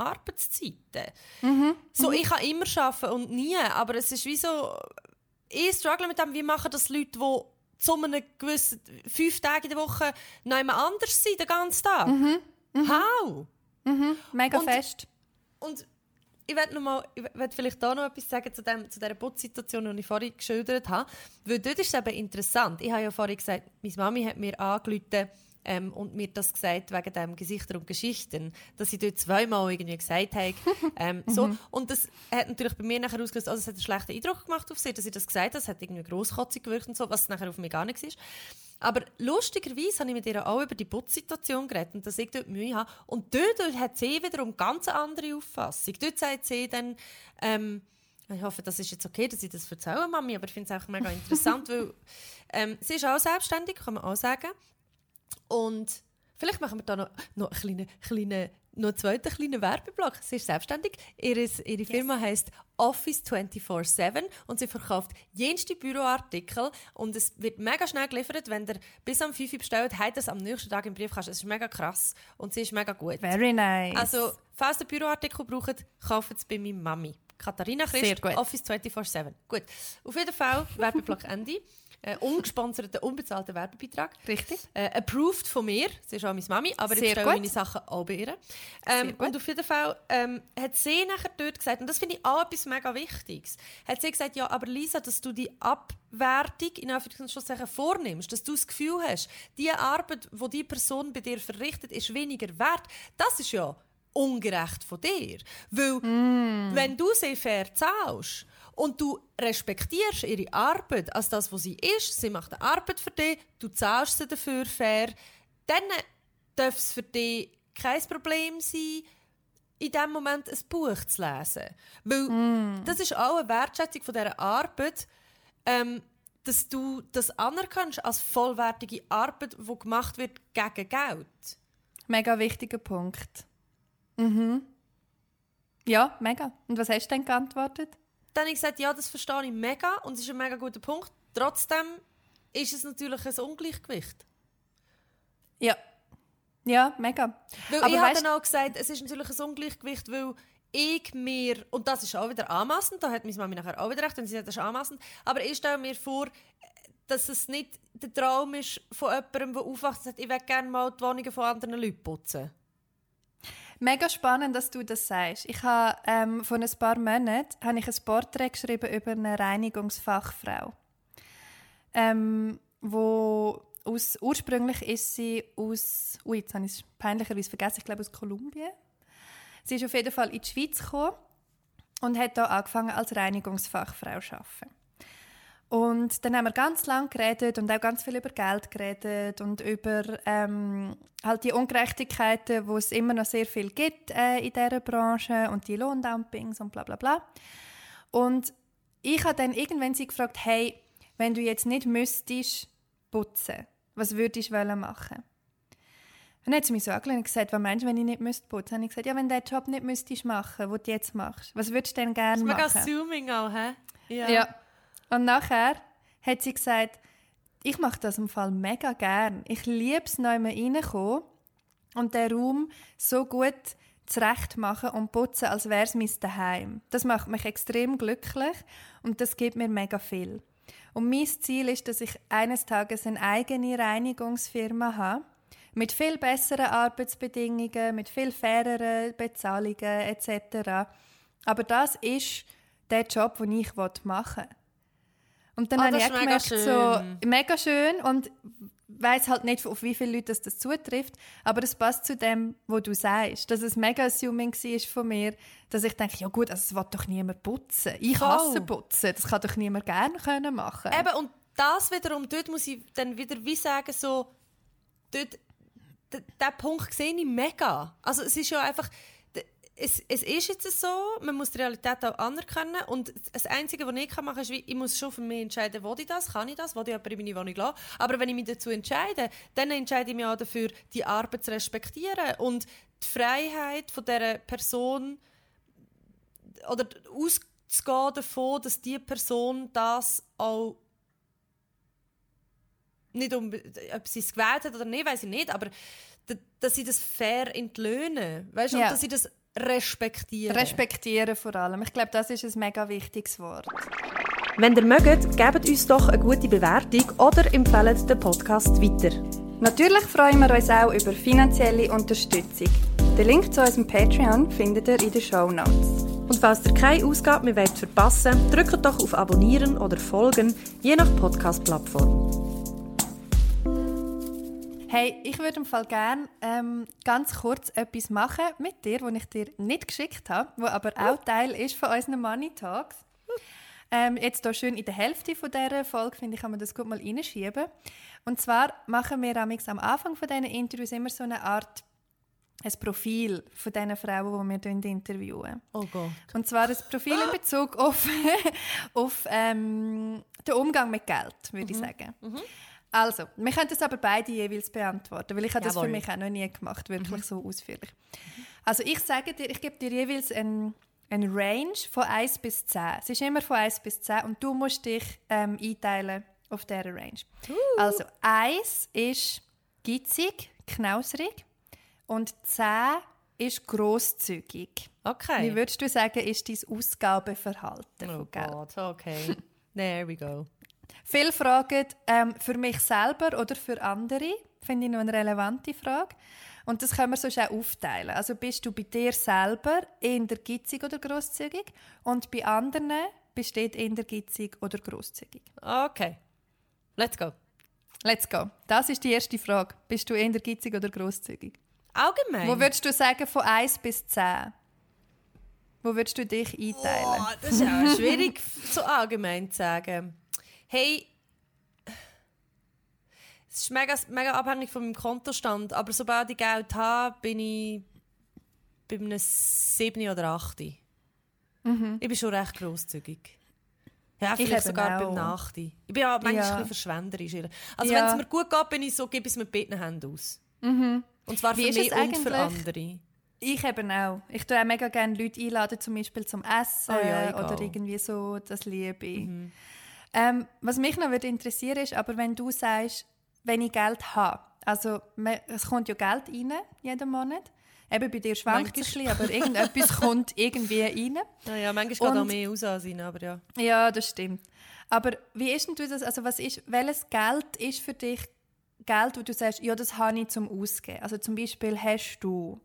Arbeitszeiten. Mhm. So, mhm. ich kann immer arbeiten und nie, aber es ist wie so... Ich struggle mit dem, wie machen das Leute, die zu einem gewissen fünf Tage in der Woche noch jemand anders sind, den ganzen Tag. Mhm. Mhm. How? Mhm. Mega und, fest. Und ich werde noch mal, ich werde vielleicht da noch etwas sagen zu, dem, zu dieser Putzsituation, die ich vorhin geschildert habe. Weil dort ist es eben interessant. Ich habe ja vorhin gesagt, meine Mami hat mir angerufen ähm, und mir das gesagt wegen dem Gesichter und Geschichten, dass sie dort zweimal irgendwie gesagt habe. Ähm, so. Mhm. Und das hat natürlich bei mir nachher ausgelöst, also es hat einen schlechten Eindruck gemacht auf sie, dass sie das gesagt hat. Es hat irgendwie grosskotzig gewirkt und so, was nachher auf mich gar nichts ist. aber lustigerweise habe ich mit ihr auch über die Putzsituation geredet und dass ich dort Mühe habe. Und dort hat sie wiederum ganz eine andere Auffassung. Dort sagt sie dann, ähm, ich hoffe, das ist jetzt okay, dass ich das erzähle, Mami, aber ich finde es auch mega interessant, weil ähm, sie ist auch selbstständig, kann man auch sagen. Und vielleicht machen wir da noch, noch einen kleinen, kleinen noch einen zweiten kleinen Werbeblock. Sie ist selbstständig. Ihre, ihre Firma yes. heißt Office 24-7 und sie verkauft jenste Büroartikel und es wird mega schnell geliefert. Wenn ihr bis am 5 Uhr bestellt, hat es am nächsten Tag im Briefkasten. Es ist mega krass und sie ist mega gut. Very nice. Also, falls ihr Büroartikel braucht, kauft es bei meiner Mami. Katharina Christ, Office 24-7. Gut, auf jeden Fall, Werbeblock Ende. Äh, ungesponserten, unbezahlten Werbebeitrag. Richtig. Äh, approved von mir. Sie ist auch meine Mami, aber Sehr ich stelle meine Sachen auch bei ihr. Ähm, und auf jeden Fall ähm, hat sie nachher dort gesagt, und das finde ich auch etwas mega Wichtiges, hat sie gesagt, ja, aber Lisa, dass du die Abwertung in Anführungszeichen vornimmst, dass du das Gefühl hast, die Arbeit, die die Person bei dir verrichtet, ist weniger wert, das ist ja ungerecht von dir. Weil, mm. wenn du sie fair zahlst und du respektierst ihre Arbeit als das, was sie ist, sie macht eine Arbeit für dich, du zahlst sie dafür fair, dann darf es für dich kein Problem sein, in diesem Moment ein Buch zu lesen. Weil mm. das ist auch eine Wertschätzung von dieser Arbeit, ähm, dass du das anerkennst als vollwertige Arbeit, die gemacht wird gegen Geld. Mega wichtiger Punkt. Mhm. Ja, mega. Und was hast du denn geantwortet? Dann habe ich gesagt, ja, das verstehe ich mega und es ist ein mega guter Punkt. Trotzdem ist es natürlich ein Ungleichgewicht. Ja. Ja, mega. Weil Aber ich habe dann auch gesagt, es ist natürlich ein Ungleichgewicht, weil ich mir, und das ist auch wieder anmassend, da hat meine Mami nachher auch wieder recht, und sie sagt, das ist anmassend, aber ich stelle mir vor, dass es nicht der Traum ist von jemandem, der aufwacht und sagt, ich will gerne mal die Wohnungen von anderen Leuten putzen. Mega spannend, dass du das sagst. Ich habe ähm, vor ein paar Monaten habe ich ein Porträt geschrieben über eine Reinigungsfachfrau, ähm, wo aus, ursprünglich ist sie aus, ui, jetzt habe ich es peinlicherweise vergessen, ich glaube aus Kolumbien. Sie ist auf jeden Fall in die Schweiz gekommen und hat da angefangen als Reinigungsfachfrau zu arbeiten. Und dann haben wir ganz lange geredet und auch ganz viel über Geld geredet und über ähm, halt die Ungerechtigkeiten, wo es immer noch sehr viel gibt äh, in dieser Branche und die Lohndumpings und bla bla bla. Und ich habe dann irgendwann sie gefragt, hey, wenn du jetzt nicht müsstest putzen, was würdest du machen? dann hat sie mich so angeschaut und gesagt, was meinst du, wenn ich nicht müsste putzen? Dann habe ich gesagt, ja, wenn du den Job nicht müsstest machen, den du jetzt machst, was würdest du denn gerne machen? Das ist mega assuming auch, hä? Ja. ja. Und nachher hat sie gesagt, ich mache das im Fall mega gern. Ich liebe es, neu reinkommen und den Raum so gut zurecht machen und putzen, als wäre es mein Daheim. Das macht mich extrem glücklich und das gibt mir mega viel. Und mein Ziel ist, dass ich eines Tages eine eigene Reinigungsfirma habe, mit viel besseren Arbeitsbedingungen, mit viel faireren Bezahlungen etc. Aber das ist der Job, den ich machen will. Und dann oh, habe ich auch gemerkt, schön. so, mega schön und weiß halt nicht, auf wie viele Leute das, das zutrifft, aber es passt zu dem, was du sagst, dass es mega assuming war von mir, dass ich denke, ja gut, also es will doch niemand putzen. Ich hasse putzen, das kann doch niemand gerne können machen. Eben, und das wiederum, dort muss ich dann wieder wie sagen, so, dort, der Punkt sehe ich mega. Also es ist ja einfach, es, es ist jetzt so, man muss die Realität auch anerkennen und das Einzige, was ich machen kann, ist, ich muss schon für mich entscheiden, will ich das, kann ich das, will ich jemanden in meine Wohnung lassen. Aber wenn ich mich dazu entscheide, dann entscheide ich mich auch dafür, die Arbeit zu respektieren und die Freiheit von dieser Person oder auszugehen davon, dass die Person das auch nicht um, ob sie es gewählt hat oder nicht, weiß ich nicht, aber dass sie das fair entlöhnen, weißt du, ja. dass sie das respektieren. Respektieren vor allem. Ich glaube, das ist ein mega wichtiges Wort. Wenn ihr mögt, gebt uns doch eine gute Bewertung oder empfehlt den Podcast weiter. Natürlich freuen wir uns auch über finanzielle Unterstützung. Den Link zu unserem Patreon findet ihr in den Show Notes. Und falls ihr keine Ausgabe mehr verpassen wollt, drückt doch auf Abonnieren oder Folgen, je nach Podcast-Plattform. Hey, ich würde im Fall gerne ähm, ganz kurz etwas machen mit dir, was ich dir nicht geschickt habe, was aber auch Teil ist von unseren Money Talks. Ähm, jetzt hier schön in der Hälfte von dieser Folge, finde ich, kann man das gut mal reinschieben. Und zwar machen wir am Anfang von diesen Interviews immer so eine Art ein Profil von diesen Frauen, die wir interviewen. Oh Gott. Und zwar ein Profil in Bezug auf, auf ähm, den Umgang mit Geld, würde ich sagen. Also, wir können das aber beide jeweils beantworten, weil ich habe das für mich auch noch nie gemacht, wirklich so ausführlich. Also ich sage dir, ich gebe dir jeweils ein, ein Range von 1 bis 10. Es ist immer von 1 bis 10 und du musst dich ähm, einteilen auf dieser Range. Also 1 ist gitzig, knausrig und 10 ist grosszügig. Okay. Wie würdest du sagen, ist dein Ausgabeverhalten oh? Gott, okay. There we go. Viele fragen, ähm, für mich selber oder für andere? Finde ich noch eine relevante Frage. Und das können wir sonst auch aufteilen. Also bist du bei dir selber eher gitzig oder grosszügig und bei anderen besteht eher gitzig oder grosszügig. Okay. Let's go. Let's go. Das ist die erste Frage. Bist du eher gitzig oder grosszügig? Allgemein. Wo würdest du sagen von 1 bis 10? Wo würdest du dich einteilen? Oh, das ist auch schwierig so allgemein zu sagen. Hey, es ist mega, mega abhängig von meinem Kontostand, aber sobald ich Geld habe, bin ich bei einem 7 oder 8. Ich bin schon recht grosszügig. Ja, Mhm. Ich vielleicht sogar auch. beim Nachti. Ich bin ja manchmal Ja. ein bisschen verschwenderisch. Also Ja. wenn es mir gut geht, bin ich so, gebe ich es mit beiden Händen aus. Und zwar Wie für mich und für andere. Ich eben auch. Ich tue auch mega gerne Leute einladen, zum Beispiel zum Essen Oh ja, oder irgendwie so, das liebe ich. Mhm. Ähm, was mich noch würde interessieren ist, aber wenn du sagst, wenn ich Geld habe, also es kommt ja Geld rein jeden Monat, eben bei dir schwankt es ein bisschen, aber irgendetwas kommt irgendwie rein. Naja, manchmal geht auch mehr raus als rein, aber ja. Ja, das stimmt. Aber wie ist denn du das, also was ist, welches Geld ist für dich Geld, wo du sagst, ja, das habe ich zum Ausgeben? Also zum Beispiel hast du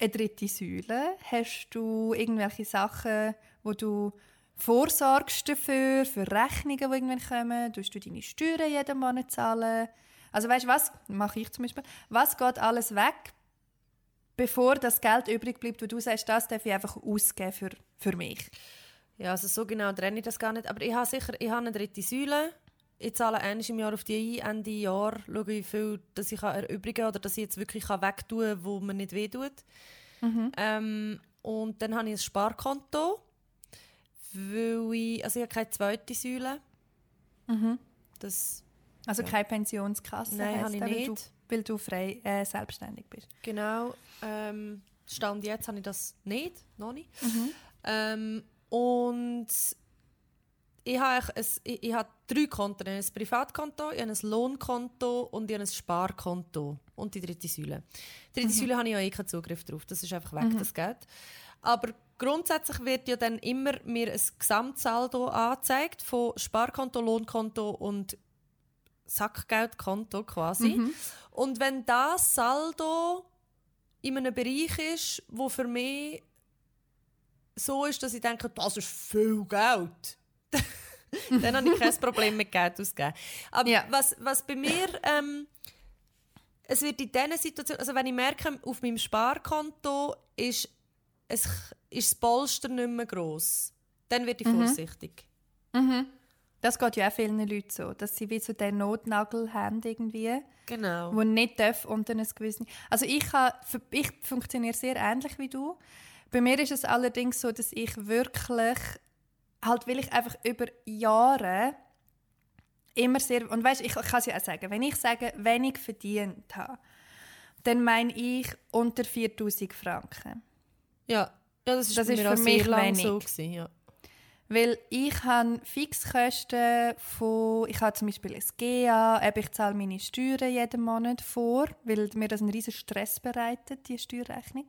eine dritte Säule, hast du irgendwelche Sachen, wo du vorsorgst dafür, für Rechnungen, die irgendwann kommen, tust du deine Steuern jeden Monat zahlen? Also weißt du was, mache ich zum Beispiel, was geht alles weg, bevor das Geld übrig bleibt, wo du sagst, das darf ich einfach ausgeben für, für mich? Ja, also so genau trenne ich das gar nicht. Aber ich habe sicher ich habe eine dritte Säule. Ich zahle einmal im Jahr auf die ein. Ende Jahr schaue ich, wie viel dass ich erübrigen kann oder dass ich jetzt wirklich wegtun kann, wo mir nicht wehtut. Ähm, und dann habe ich ein Sparkonto, weil ich, also ich habe keine zweite Säule. Das, Also keine Pensionskasse Nein, habe ich das, weil Du, nicht. weil du frei, äh, selbstständig bist. genau. Ähm, Stand jetzt habe ich das nicht, noch nicht. Ähm, und ich habe, ein, ich, ich habe drei Konten. Ein Privatkonto, ich habe ein Lohnkonto und ich habe ein Sparkonto. Und die dritte Säule. Die dritte Säule habe ich ja eh keinen Zugriff drauf. Das ist einfach weg, das Geld. Aber grundsätzlich wird ja dann immer mir ein Gesamtsaldo angezeigt von Sparkonto, Lohnkonto und Sackgeldkonto quasi. Und wenn das Saldo in einem Bereich ist, wo für mich so ist, dass ich denke, das ist viel Geld, dann habe ich kein Problem mit Geld auszugeben. Aber Ja. was, was bei mir, ähm, es wird in diesen Situationen, also wenn ich merke, auf meinem Sparkonto ist, es, ist das Polster nicht mehr gross, dann werde ich vorsichtig. Das geht ja auch vielen Leuten so, dass sie wie so den Notnagel haben irgendwie, Genau. wo nicht darf unter einem gewissen... Also ich, ich funktioniere sehr ähnlich wie du. Bei mir ist es allerdings so, dass ich wirklich, halt will ich einfach über Jahre immer sehr... Und weißt, ich kann es ja auch sagen, wenn ich sage, wenig verdient habe, dann meine ich unter 4000 Franken. Ja. ja, das ist, Das ist für mich wenig. so gewesen, ja. Weil ich habe Fixkosten von, ich habe zum Beispiel ein GA, eben ich zahle meine Steuern jeden Monat vor, weil mir das einen riesen Stress bereitet, die Steuerrechnung.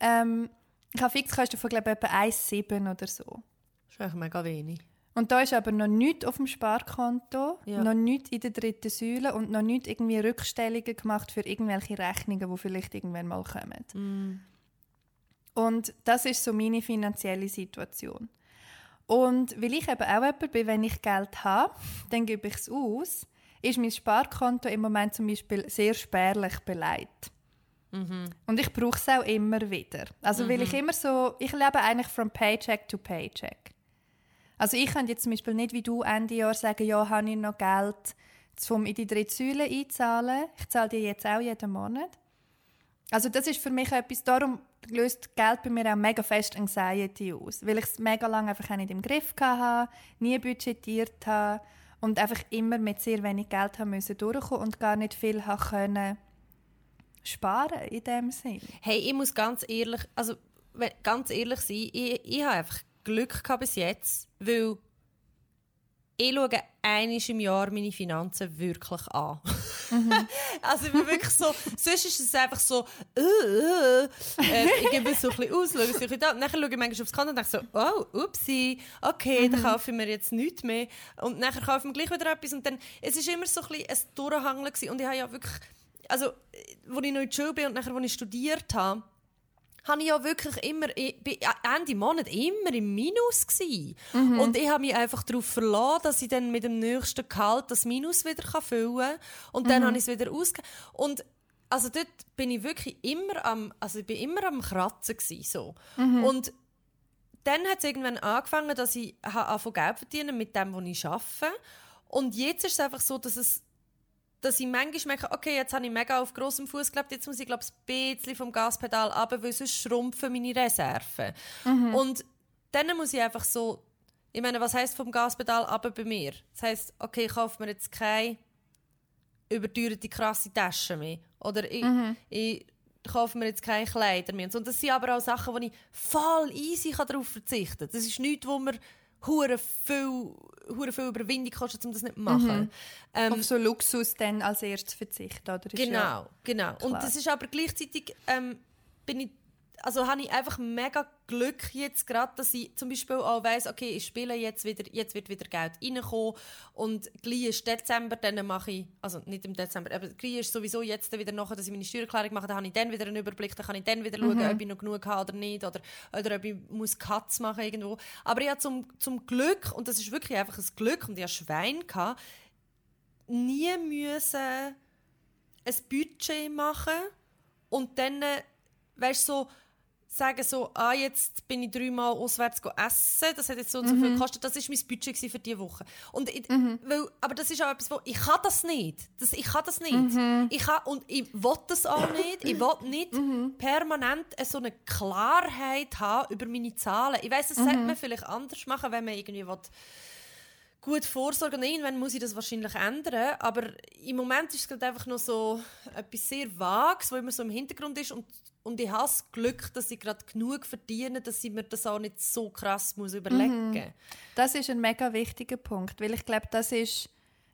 Ähm, ich habe Fixkosten von, glaube ich, etwa 1,7 oder so. Das ist eigentlich mega wenig. Und da ist aber noch nichts auf dem Sparkonto, Ja. noch nichts in der dritten Säule und noch nichts irgendwie Rückstellungen gemacht für irgendwelche Rechnungen, die vielleicht irgendwann mal kommen. Und das ist so meine finanzielle Situation. Und weil ich eben auch jemand bin, wenn ich Geld habe, dann gebe ich es aus, ist mein Sparkonto im Moment zum Beispiel sehr spärlich beleidigt. Und ich brauche es auch immer wieder. Also weil ich immer so, ich lebe eigentlich from Paycheck to Paycheck. Also ich kann jetzt zum Beispiel nicht wie du Ende Jahr sagen, ja, habe ich noch Geld, um in die dritte Säule einzahlen. Ich zahle dir jetzt auch jeden Monat. Also das ist für mich etwas, darum löst Geld bei mir auch mega fest Anxiety aus, weil ich es mega lange einfach nicht im Griff hatte, nie budgetiert habe und einfach immer mit sehr wenig Geld haben müssen durchkommen und gar nicht viel haben können sparen in dem Sinn. Hey, ich muss ganz ehrlich, also ganz ehrlich sein, ich, ich habe einfach Glück gehabt bis jetzt, weil ich schaue einmal im Jahr meine Finanzen wirklich an. Mhm. also ich bin wirklich so, sonst ist es einfach so, äh, äh, äh ich gebe es so ein bisschen aus, schaue es ein bisschen da. Und dann schaue ich manchmal aufs Konto und denke so, oh, upsi, okay, mhm. dann kaufe ich mir jetzt nichts mehr. Und dann kaufe ich mir gleich wieder etwas. Und dann, es war immer so ein bisschen ein Durchhangeln gewesen. Und ich habe ja wirklich, also, als ich noch in der Schule bin und nachher, als ich studiert habe, habe ich ja wirklich immer, ich bin Ende Monat immer im Minus Mhm. Und ich habe mich einfach darauf verlassen, dass ich dann mit dem nächsten Gehalt das Minus wieder füllen kann. Und dann mhm. habe ich es wieder ausgegeben. Und also dort bin ich wirklich immer am, also ich bin immer am Kratzen gewesen, so. Mhm. Und dann hat es irgendwann angefangen, dass ich anfangen Geld verdienen mit dem, was ich arbeite. Und jetzt ist es einfach so, dass es dass ich manchmal merke, okay, jetzt habe ich mega auf grossem Fuß gelebt, jetzt muss ich glaube ein bisschen vom Gaspedal ab, weil sonst schrumpfen meine Reserven. Mhm. Und dann muss ich einfach so, ich meine, was heißt vom Gaspedal ab bei mir? Das heißt, okay, ich kaufe mir jetzt keine überteuerte krasse Tasche mehr oder ich, mhm. ich kaufe mir jetzt keine Kleider mehr. Und das sind aber auch Sachen, wo ich voll easy darauf verzichten kann. Das ist nichts, wo mir hure viel, hure viel Überwindung kostet, um das nicht zu machen. Mhm. Ähm, Auf so Luxus dann als erstes verzichten, oder? Genau, ja genau. Klar. Und das ist aber gleichzeitig ähm, bin ich also habe ich einfach mega Glück jetzt gerade, dass ich zum Beispiel auch weiss, okay, ich spiele jetzt wieder, jetzt wird wieder Geld reinkommen und gleich ist Dezember, dann mache ich, also nicht im Dezember, aber gleich ist sowieso jetzt wieder nachher, dass ich meine Steuererklärung mache, dann habe ich dann wieder einen Überblick, dann kann ich dann wieder schauen, mhm. ob ich noch genug habe oder nicht oder, oder ob ich muss Cuts machen irgendwo. Aber ich habe zum, zum Glück, und das ist wirklich einfach ein Glück, und ich hatte Schwein, gehabt, nie müssen ein Budget machen und dann, weißt du, so, sagen so, ah, jetzt bin ich dreimal auswärts essen, das hat jetzt so und so viel mhm. gekostet, das war mein Budget für diese Woche. Und ich, mhm. weil, aber das ist auch etwas, wo, ich kann das nicht. Das, ich kann das nicht. Mhm. Ich kann, und ich will das auch nicht. Ich will nicht mhm. permanent so eine Klarheit haben über meine Zahlen. Ich weiss, das sollte mhm. man vielleicht anders machen, wenn man irgendwie will, gut vorsorgen. Irgendwann muss ich das wahrscheinlich ändern. Aber im Moment ist es einfach noch so etwas sehr Vages, was immer so im Hintergrund ist. Und, und ich habe das Glück, dass ich gerade genug verdiene, dass ich mir das auch nicht so krass muss überlegen muss. Mhm. Das ist ein mega wichtiger Punkt, weil ich glaube, das ist...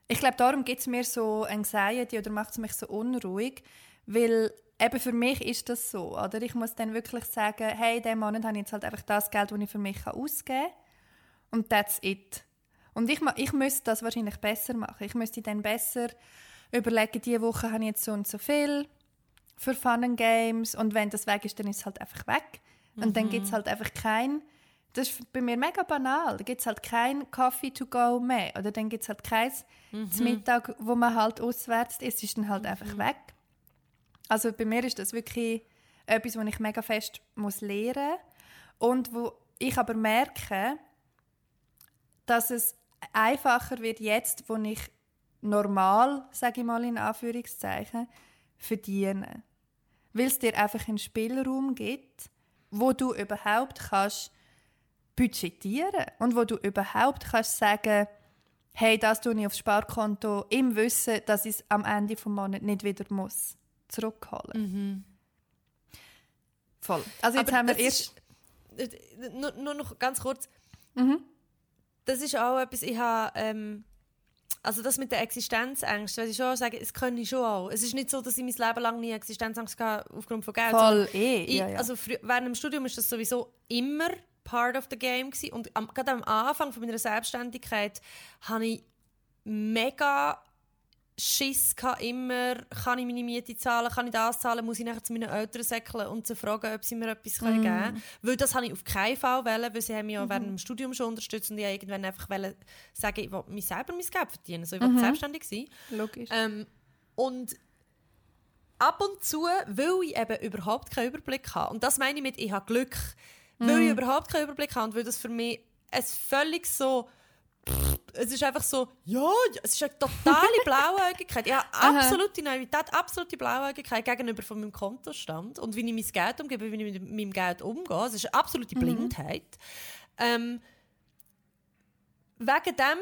Ich glaube, darum gibt es mir so Anxiety oder macht es mich so unruhig, weil eben für mich ist das so, oder? Ich muss dann wirklich sagen, hey, diesen Monat habe ich jetzt halt einfach das Geld, das ich für mich ausgeben kann und that's it. Und ich, ich müsste das wahrscheinlich besser machen. Ich müsste dann besser überlegen, diese Woche habe ich jetzt so und so viel für Fun and Games und wenn das weg ist, dann ist es halt einfach weg. Und mhm. dann gibt es halt einfach kein, das ist bei mir mega banal, da gibt es halt kein Coffee to go mehr oder dann gibt es halt kein mhm. Mittag, wo man halt auswärts ist, ist dann halt mhm. einfach weg. Also bei mir ist das wirklich etwas, was ich mega fest muss lernen und wo ich aber merke, dass es einfacher wird jetzt, wo ich normal, sage ich mal in Anführungszeichen, verdiene. Weil es dir einfach einen Spielraum gibt, wo du überhaupt kannst budgetieren und wo du überhaupt kannst sagen, hey, das tue ich aufs Sparkonto im Wissen, dass ich es am Ende des Monats nicht wieder muss zurückholen. Mhm. Voll. Also jetzt Aber haben wir erst... Ist, nur, nur noch ganz kurz. Mhm das ist auch etwas, ich habe, ähm, also das mit der Existenzängst, weil ich schon sagen, es kann ich schon auch. Es ist nicht so, dass ich mein Leben lang nie Existenzangst hatte aufgrund von Geld. Voll, eh. Ich, ja, ja. Also während dem Studium ist das sowieso immer part of the game gewesen. und am, gerade am Anfang von meiner Selbstständigkeit habe ich mega Schiss immer, kann ich meine Miete zahlen, kann ich das zahlen, muss ich nachher zu meinen Eltern säckeln und sie fragen, ob sie mir etwas mm. geben können. Weil das habe ich auf keinen Fall wollen, weil sie haben mich ja mm während dem Studium schon unterstützt und ich irgendwann einfach wollen sagen, ich will mir selber mein Geld verdienen, so, ich will mm selbstständig sein. Logisch. Ähm, und ab und zu, weil ich eben überhaupt keinen Überblick habe, und das meine ich mit, ich habe Glück, weil ich mhm. überhaupt keinen Überblick habe und weil das für mich ein völlig so es ist einfach so, ja, es ist eine totale Blauäugigkeit. Habe absolute Naivität, absolute Blauäugigkeit gegenüber von meinem Kontostand und wie ich mein Geld umgebe, wie ich mit meinem Geld umgehe. Es ist eine absolute Blindheit. Ähm, wegen dem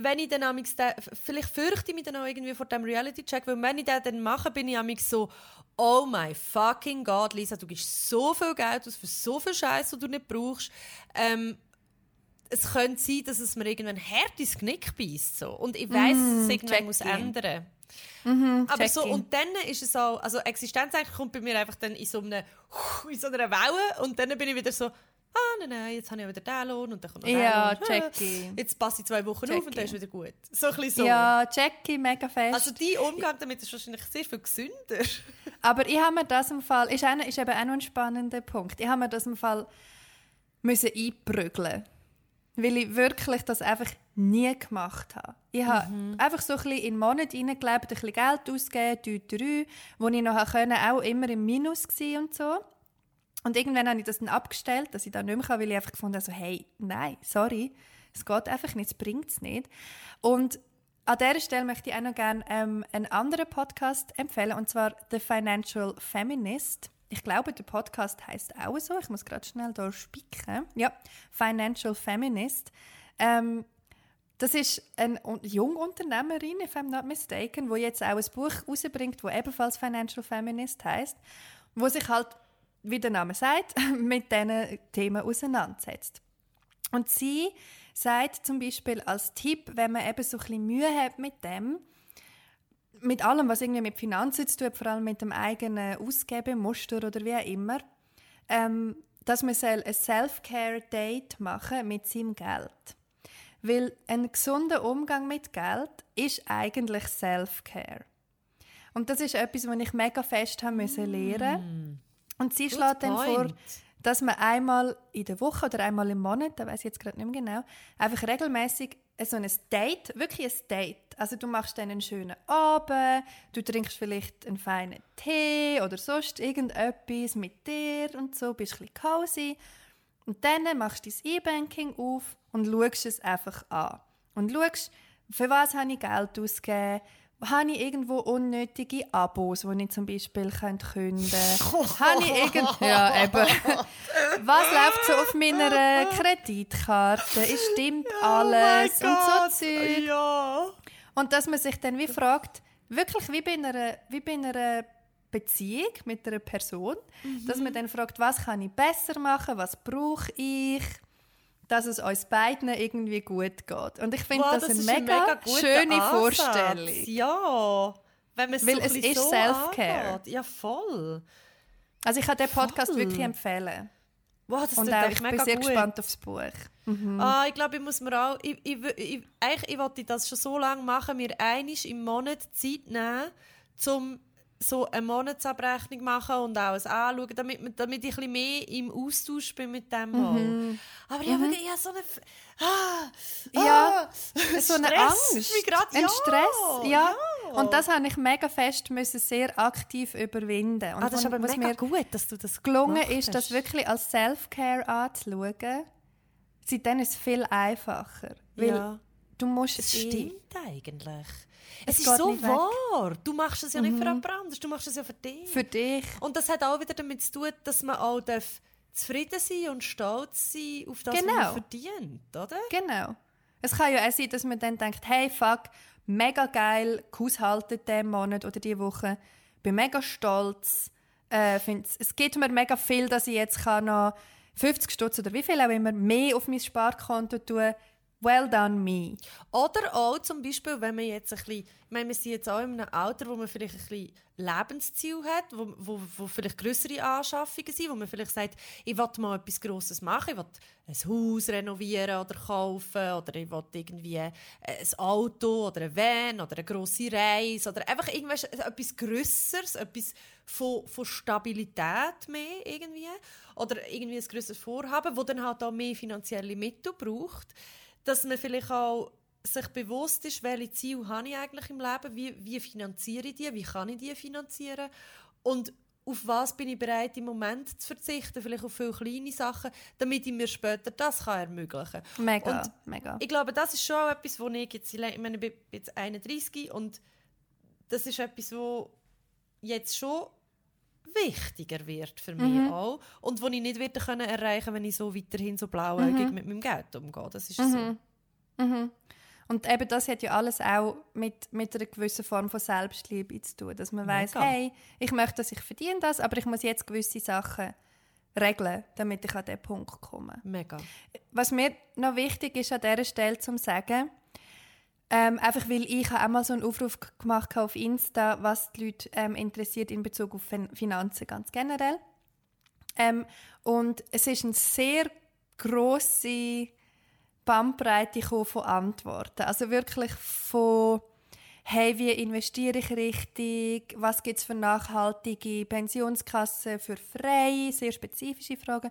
wenn ich dann den, vielleicht fürchte ich mich dann auch irgendwie vor dem Reality-Check, weil wenn ich den dann mache, bin ich amix so, oh my fucking God, Lisa, du gibst so viel Geld aus für so viel Scheiß, den du nicht brauchst. Ähm, es könnte sein, dass es mir irgendwann hart ins Knick beißt. So. Und ich weiß, mm, dass es irgendwann muss ändern Mhm, Aber so, und dann ist es auch, also Existenz kommt bei mir einfach dann in so, einer, in so einer Welle und dann bin ich wieder so, ah, nein, nein, jetzt habe ich wieder den Lohn und dann kommt noch Ja, Lohn. Jackie. Jetzt passe ich zwei Wochen Jackie. auf und dann ist wieder gut. So ein bisschen so. Ja, Jackie, mega fest. Also dein Umgang damit ist wahrscheinlich sehr viel gesünder. Aber ich habe mir das im Fall, ist, eine, ist eben auch noch ein spannender Punkt, ich habe mir das im Fall müssen einprügeln weil ich wirklich das einfach nie gemacht habe. Ich habe einfach so ein bisschen in den Monat hineingelebt, ein bisschen Geld ausgegeben, drei, drei, wo ich noch können, auch immer im Minus war und so. Und irgendwann habe ich das dann abgestellt, dass ich das nicht mehr kann, weil ich einfach gefunden habe, so, hey, nein, sorry, es geht einfach nicht, es bringt es nicht. Und an dieser Stelle möchte ich auch noch gerne ähm, einen anderen Podcast empfehlen, und zwar The Financial Feminist. Ich glaube, der Podcast heißt auch so. Ich muss gerade schnell da spicken. Ja, Financial Feminist. Ähm, das ist eine Un- Jungunternehmerin, if I'm not mistaken, wo jetzt auch ein Buch rausbringt, wo ebenfalls Financial Feminist heißt, wo sich halt, wie der Name sagt, mit diesen Themen auseinandersetzt. Und sie sagt zum Beispiel als Tipp, wenn man eben so ein bisschen Mühe hat mit dem, mit allem, was irgendwie mit Finanzen zu tun hat, vor allem mit dem eigenen Ausgebemuster oder wie auch immer, ähm, dass man soll ein Self-Care-Date machen mit seinem Geld. Weil ein gesunder Umgang mit Geld ist eigentlich Self-Care. Und das ist etwas, was ich mega fest haben müssen lernen. Und sie schlägt dann vor, dass man einmal in der Woche oder einmal im Monat, da weiß ich jetzt gerade nicht mehr genau, einfach regelmäßig so ein Date, wirklich ein Date. Also du machst dann einen schönen Abend, du trinkst vielleicht einen feinen Tee oder sonst irgendetwas mit dir und so, bist ein bisschen cozy. Und dann machst du dein E-Banking auf und schaust es einfach an. Und schaust, für was habe ich Geld ausgegeben, habe ich irgendwo unnötige Abos, die ich zum Beispiel könnte künden könnte? habe ich irgend... Ja, eben. Was läuft so auf meiner Kreditkarte? Es stimmt alles und so Zeug. Ja. Und dass man sich dann wie fragt, wirklich wie bei einer, wie bei einer Beziehung mit einer Person, dass man dann fragt, was kann ich besser machen, was brauche ich, dass es uns beiden irgendwie gut geht. Und ich finde Wow, das, eine ist ein mega, schöne Ansatz. Vorstellung. Ja. Wenn man es Weil so es ist so Self-Care. angeht. Ja, voll. Also ich kann den Podcast Voll. wirklich empfehlen. Wow, das Und auch, ich bin mega sehr gut. gespannt aufs Buch. Ah, ich glaube, ich muss mir auch... Ich, ich, ich, eigentlich, ich wollte das schon so lange machen, mir einmal im Monat Zeit nehmen, um so eine Monatsabrechnung machen und auch es anschauen, damit, damit ich ein mehr im Austausch bin mit dem mal. Aber ich habe wirklich ich habe so eine... Ah, Ja, ah, so eine Angst, grad. ein ja, Stress, ja. Und das habe ich mega fest müssen sehr aktiv überwinden. Und Ah, das ist aber was mega mir gut, dass du das gelungen ist, das wirklich als Self-Care anzuschauen. Seitdem ist es viel einfacher. Weil Ja. Du musst Es eh- stimmt eigentlich. Es Es, ist so wahr. Du machst es ja nicht für jemand anderes, du machst es ja für dich. für dich. und das hat auch wieder damit zu tun, dass man auch darf zufrieden sein und stolz sein auf das, was Genau. man verdient, oder? Genau. Es kann ja auch sein, dass man dann denkt, hey, fuck, mega geil, gehaushaltet diesen Monat oder diese Woche, bin mega stolz, äh, es gibt mir mega viel, dass ich jetzt kann noch 50 Stutz oder wie viel auch immer mehr auf mein Sparkonto tun Well done me. Oder auch zum Beispiel, wenn man jetzt ein bisschen, ich meine, wir sind jetzt auch in einem Alter, wo man vielleicht ein bisschen Lebensziel hat, wo, wo, wo vielleicht größere Anschaffungen sind, wo man vielleicht sagt, ich will mal etwas Grosses machen, ich will ein Haus renovieren oder kaufen oder ich will irgendwie ein Auto oder ein Van oder eine grosse Reise oder einfach irgendwas, etwas Grösseres, etwas von, von Stabilität mehr irgendwie oder irgendwie ein grösseres Vorhaben, wo dann halt auch mehr finanzielle Mittel braucht dass man vielleicht auch sich bewusst ist, welche Ziele habe ich eigentlich im Leben, wie, wie finanziere ich die, wie kann ich die finanzieren und auf was bin ich bereit im Moment zu verzichten, vielleicht auf viele kleine Sachen, damit ich mir später das kann ermöglichen kann. Mega, und mega. Ich glaube, das ist schon auch etwas, wo ich jetzt, ich meine, ich bin jetzt 31 und das ist etwas, wo jetzt schon wichtiger wird für mich mhm. auch und wo ich nicht wieder können erreichen wenn ich so weiterhin so blauäugig mhm. mit meinem Geld umgehe. Das ist mhm. so. Mhm. Und eben das hat ja alles auch mit, mit einer gewissen Form von Selbstliebe zu tun. Dass man weiß, hey, ich möchte, dass ich verdiene das, aber ich muss jetzt gewisse Sachen regeln, damit ich an diesen Punkt komme. Mega. Was mir noch wichtig ist an dieser Stelle zu sagen, ähm, einfach weil ich auch mal so einen Aufruf gemacht habe auf Insta, was die Leute ähm, interessiert in Bezug auf Finanzen ganz generell. Ähm, und es ist eine sehr grosse Bandbreite von Antworten. Also wirklich von hey, wie investiere ich richtig, was gibt es für nachhaltige Pensionskassen für frei, sehr spezifische Fragen,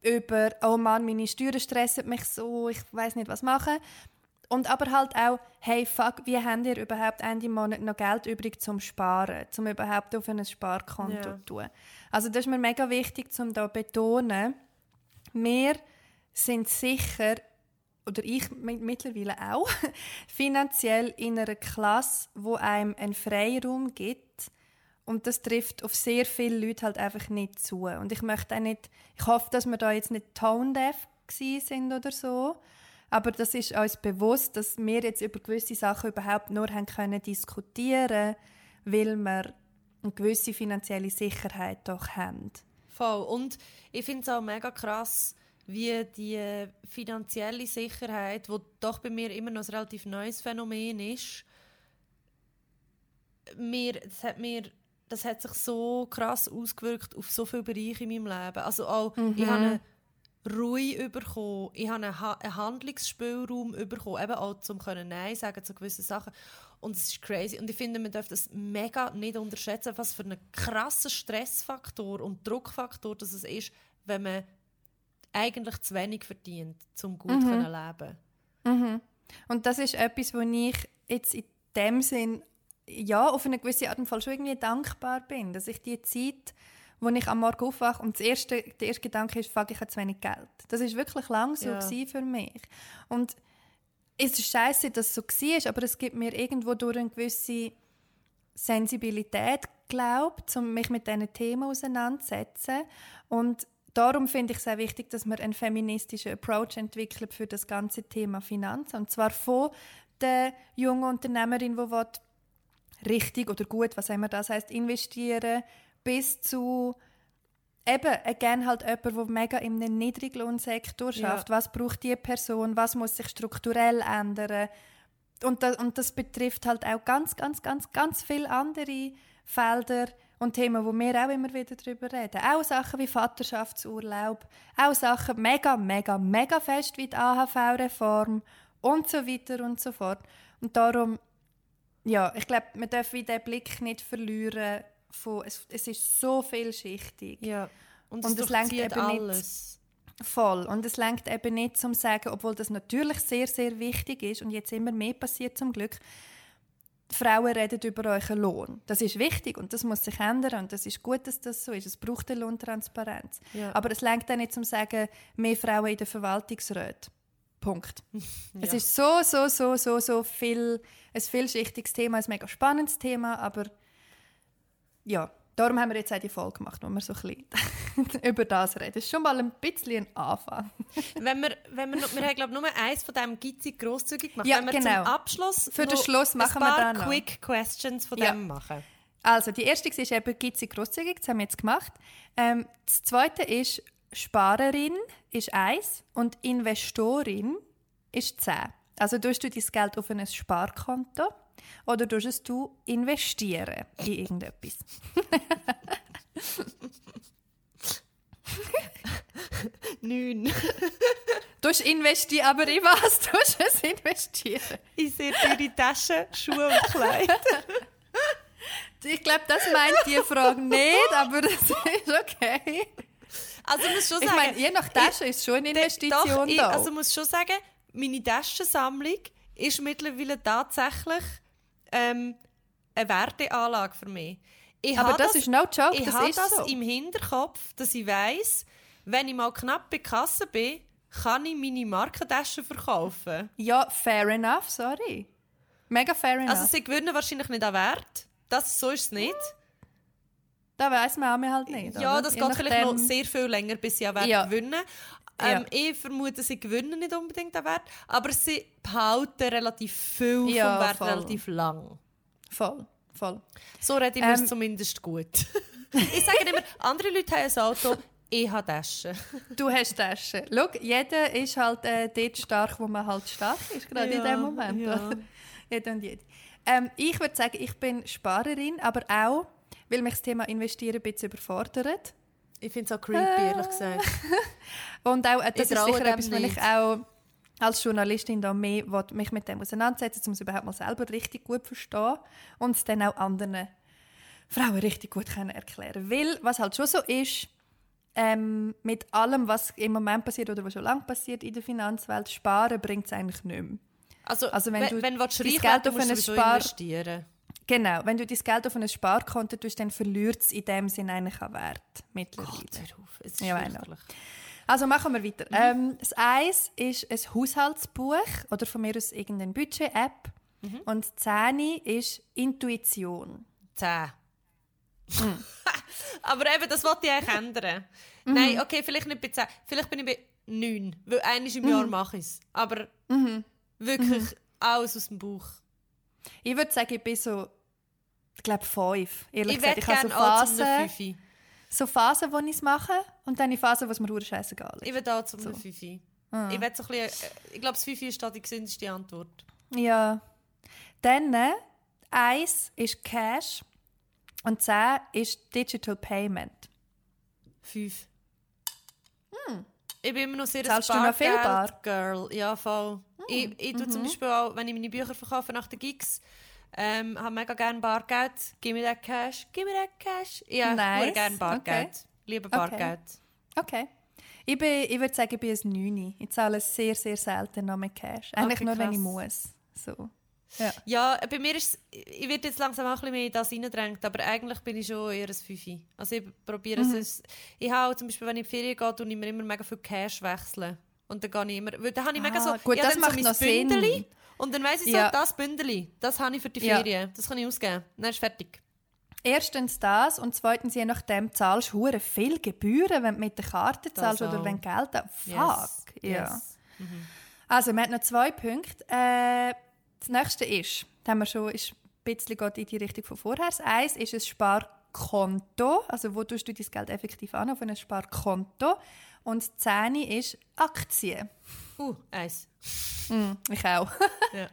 über, oh Mann, meine Steuern stressen mich so, ich weiß nicht, was machen. Und aber halt auch, hey, fuck, wie habt ihr überhaupt Ende Monat noch Geld übrig zum Sparen, zum überhaupt auf ein Sparkonto zu tun. Also das ist mir mega wichtig, um da zu betonen, wir sind sicher oder ich mittlerweile auch, finanziell in einer Klasse, wo einem einen Freiraum gibt. Und das trifft auf sehr viele Leute halt einfach nicht zu. Und ich möchte auch nicht, ich hoffe, dass wir da jetzt nicht tone-deaf sind oder so. Aber das ist uns bewusst, dass wir jetzt über gewisse Sachen überhaupt nur haben können diskutieren, weil wir eine gewisse finanzielle Sicherheit doch haben. Voll. Und ich finde es auch mega krass, wie die finanzielle Sicherheit, wo doch bei mir immer noch ein relativ neues Phänomen ist, mir, das, hat mir, das hat sich so krass ausgewirkt auf so viele Bereiche in meinem Leben. Also auch, mhm. ich habe eine Ruhe bekommen, ich habe einen, ha einen Handlungsspielraum bekommen, eben auch zum können Nein sagen zu gewissen Sachen. Und es ist crazy. Und ich finde, man darf das mega nicht unterschätzen, was für einen krassen Stressfaktor und Druckfaktor das ist, wenn man eigentlich zu wenig verdient, um gut mhm. zu leben. Mhm. Und das ist etwas, wo ich jetzt in dem Sinn ja, auf eine gewisse Art und Weise schon irgendwie dankbar bin, dass ich die Zeit, wo ich am Morgen aufwache und das erste, der erste Gedanke ist, fuck, ich habe zu wenig Geld. Das ist wirklich lang so ja. für mich. Und es ist scheiße, dass es so war, aber es gibt mir irgendwo durch eine gewisse Sensibilität, glaube um mich mit diesen Themen auseinanderzusetzen. Und darum finde ich es sehr wichtig, dass man einen feministischen Approach entwickelt für das ganze Thema Finanzen. Und zwar von der jungen Unternehmerin, die richtig oder gut, was immer das heißt, investieren, bis zu eben again halt jemand, der mega im Niedriglohnsektor schafft. Ja. Was braucht die Person? Was muss sich strukturell ändern? Und das, und das betrifft halt auch ganz, ganz, ganz, ganz viele andere Felder und Themen, wo wir auch immer wieder darüber reden. Auch Sachen wie Vaterschaftsurlaub, auch Sachen mega, mega, mega fest wie die AHV-Reform und so weiter und so fort. Und darum, ja, ich glaube, wir dürfen den Blick nicht verlieren von, es, es ist so vielschichtig. Ja. Und es, und es lenkt eben alles. Nicht, voll. Und es lenkt eben nicht zum sagen, obwohl das natürlich sehr, sehr wichtig ist und jetzt immer mehr passiert zum Glück, Frauen reden über euren Lohn. Das ist wichtig und das muss sich ändern und das ist gut, dass das so ist. Es braucht eine Lohntransparenz. Ja. Aber es lenkt auch nicht zum sagen, mehr Frauen in den Verwaltungsräten. Punkt. ja. Es ist so, so, so, so, so viel, ein vielschichtiges Thema, ein mega spannendes Thema, aber ja, darum haben wir jetzt auch die Folge gemacht, wo wir so ein bisschen über das reden. Das ist schon mal ein bisschen ein Anfang. wenn wir, wenn wir, wir haben glaube nur eins von diesem Gizzi grosszügig gemacht. Ja, wenn wir genau. zum Abschluss für den Schluss machen wir dann noch. Quick Questions von ja. dem machen. Also die erste ist eben Gizzi grosszügig, das haben wir jetzt gemacht. Ähm, das zweite ist Sparerin ist eins und Investorin ist zehn. Also tust du dein Geld auf ein Sparkonto oder tust du investieren in irgendetwas? Neun. Du investieren, aber in was du es investieren? In sehr teure Taschen, Schuhe und Kleider. Ich glaube, das meint die Frage nicht, aber das ist okay. Also muss schon sagen, ich meine, je nach Tasche ich, ist schon eine Investition doch, da. Ich, also muss schon sagen, meine Taschensammlung ist mittlerweile tatsächlich ähm, eine Werteanlage für mich. Ich Aber habe das, ist no joke, ich das habe das so. im Hinterkopf, dass ich weiss, wenn ich mal knapp bei Kasse bin, kann ich meine Markentasche verkaufen. Ja, fair enough, sorry. Mega fair enough. Also sie gewinnen wahrscheinlich nicht an Wert. Das, so ist es nicht. da weiss man auch halt nicht. Ja, oder? das Je geht vielleicht noch sehr viel länger, bis sie an Wert Ja. gewinnen. Ähm, Ich vermute, sie gewinnen nicht unbedingt an Wert, aber sie behalten relativ viel Ja, vom Wert voll. relativ lang. Voll, voll. So rede ich mir Ähm, es zumindest gut. ich sage immer, andere Leute haben ein Auto, ich habe Taschen. Du hast Taschen. Schau, jeder ist halt äh, dort stark, wo man halt stark ist, gerade in Ja, dem Moment. ja. jeder und jede. Ähm, ich würde sagen, ich bin Sparerin, aber auch, weil mich das Thema Investieren ein bisschen überfordert. Ich finde es auch creepy, ehrlich gesagt. Und auch, äh, das Ich ist sicher etwas, was ich auch als Journalistin da mehr will, mich mit dem auseinandersetzen um es überhaupt mal selber richtig gut verstehen und es dann auch anderen Frauen richtig gut können erklären Weil, was halt schon so ist, ähm, mit allem, was im Moment passiert oder was schon lange passiert in der Finanzwelt, sparen bringt es eigentlich nicht mehr. Also, Also wenn wenn, du wenn du reich Geld werden auf musst du Spar- investieren. Genau, wenn du dein Geld auf ein Sparkonto tust, dann verliert es in dem Sinne eigentlich an Wert mittlerweile. Gott, hör auf. Es ist Ja. Also machen wir weiter. Ähm, das Eins ist ein Haushaltsbuch oder von mir aus irgendeine Budget-App. Und das Zehni ist Intuition. Zehn. Hm. Aber eben, das wollte ich eigentlich ändern. Mhm. Nein, okay, vielleicht nicht bei zehn. Vielleicht bin ich bei neun. Weil einmal im Mhm. Jahr mache ich es. Aber wirklich alles aus dem Bauch. Ich würde sagen, ich bin so, ich glaube, fünf. Ehrlich Ich gesagt, ich habe so Phasen, so Phasen, wo ich es mache und dann die Phasen, wo es mir hure scheißegal ist. Ich werde auch zum Fünfi. Ah. Ich, will so ein bisschen, äh, ich glaube, das Fünfi ist da die gesündeste Antwort. Ja. Dann, äh, eins ist Cash und zehn ist Digital Payment. Fünf. Ich bin immer noch sehr ein Hm. Zahlst du noch viel Bar? Hm. Girl. Ja, voll. Ich, ich tue Mhm. zum Beispiel auch, wenn ich meine Bücher verkaufe nach den Gigs, ähm, habe mega gerne Bargeld. Gib mir das Cash. Gib mir das Cash. Ja, Nice. gerne Bargeld. Okay. Liebe Okay. Bargeld. Okay. Ich, bin, ich würde sagen, ich bin ein 9. Ich zahle sehr, sehr selten noch mit Cash. Eigentlich Okay, nur, wenn krass. ich muss. So. Ja. Ja, bei mir ist ich werde jetzt langsam auch ein bisschen mehr in das reingedrängt, aber eigentlich bin ich schon eher ein Fünfi. Also ich probiere Mhm. es. Ich habe zum Beispiel, wenn ich in die Ferien gehe, tue ich mir immer mega viel Cash wechseln. Und dann gehe ich immer, weil dann habe ich mega Ah, so, gut, das macht so noch mein Sinn. Und dann weiss ich so, Ja. das Bündeli, das habe ich für die Ja. Ferien, das kann ich ausgeben. Dann ist fertig. Erstens das und zweitens, je nachdem, zahlst du viel Gebühren, wenn du mit der Karte Das zahlst oder wenn Geld. Fuck. Yes. Ja. Yes. Also, wir haben noch zwei Punkte. Äh, das nächste ist, da haben wir schon, ist ein bisschen geht in die Richtung von vorher. Das eins ist ein Sparkonto, also wo tust du dein Geld effektiv an, auf ein Sparkonto. Und das Zehni ist Aktien. Uh, eins. Ich auch. Ja.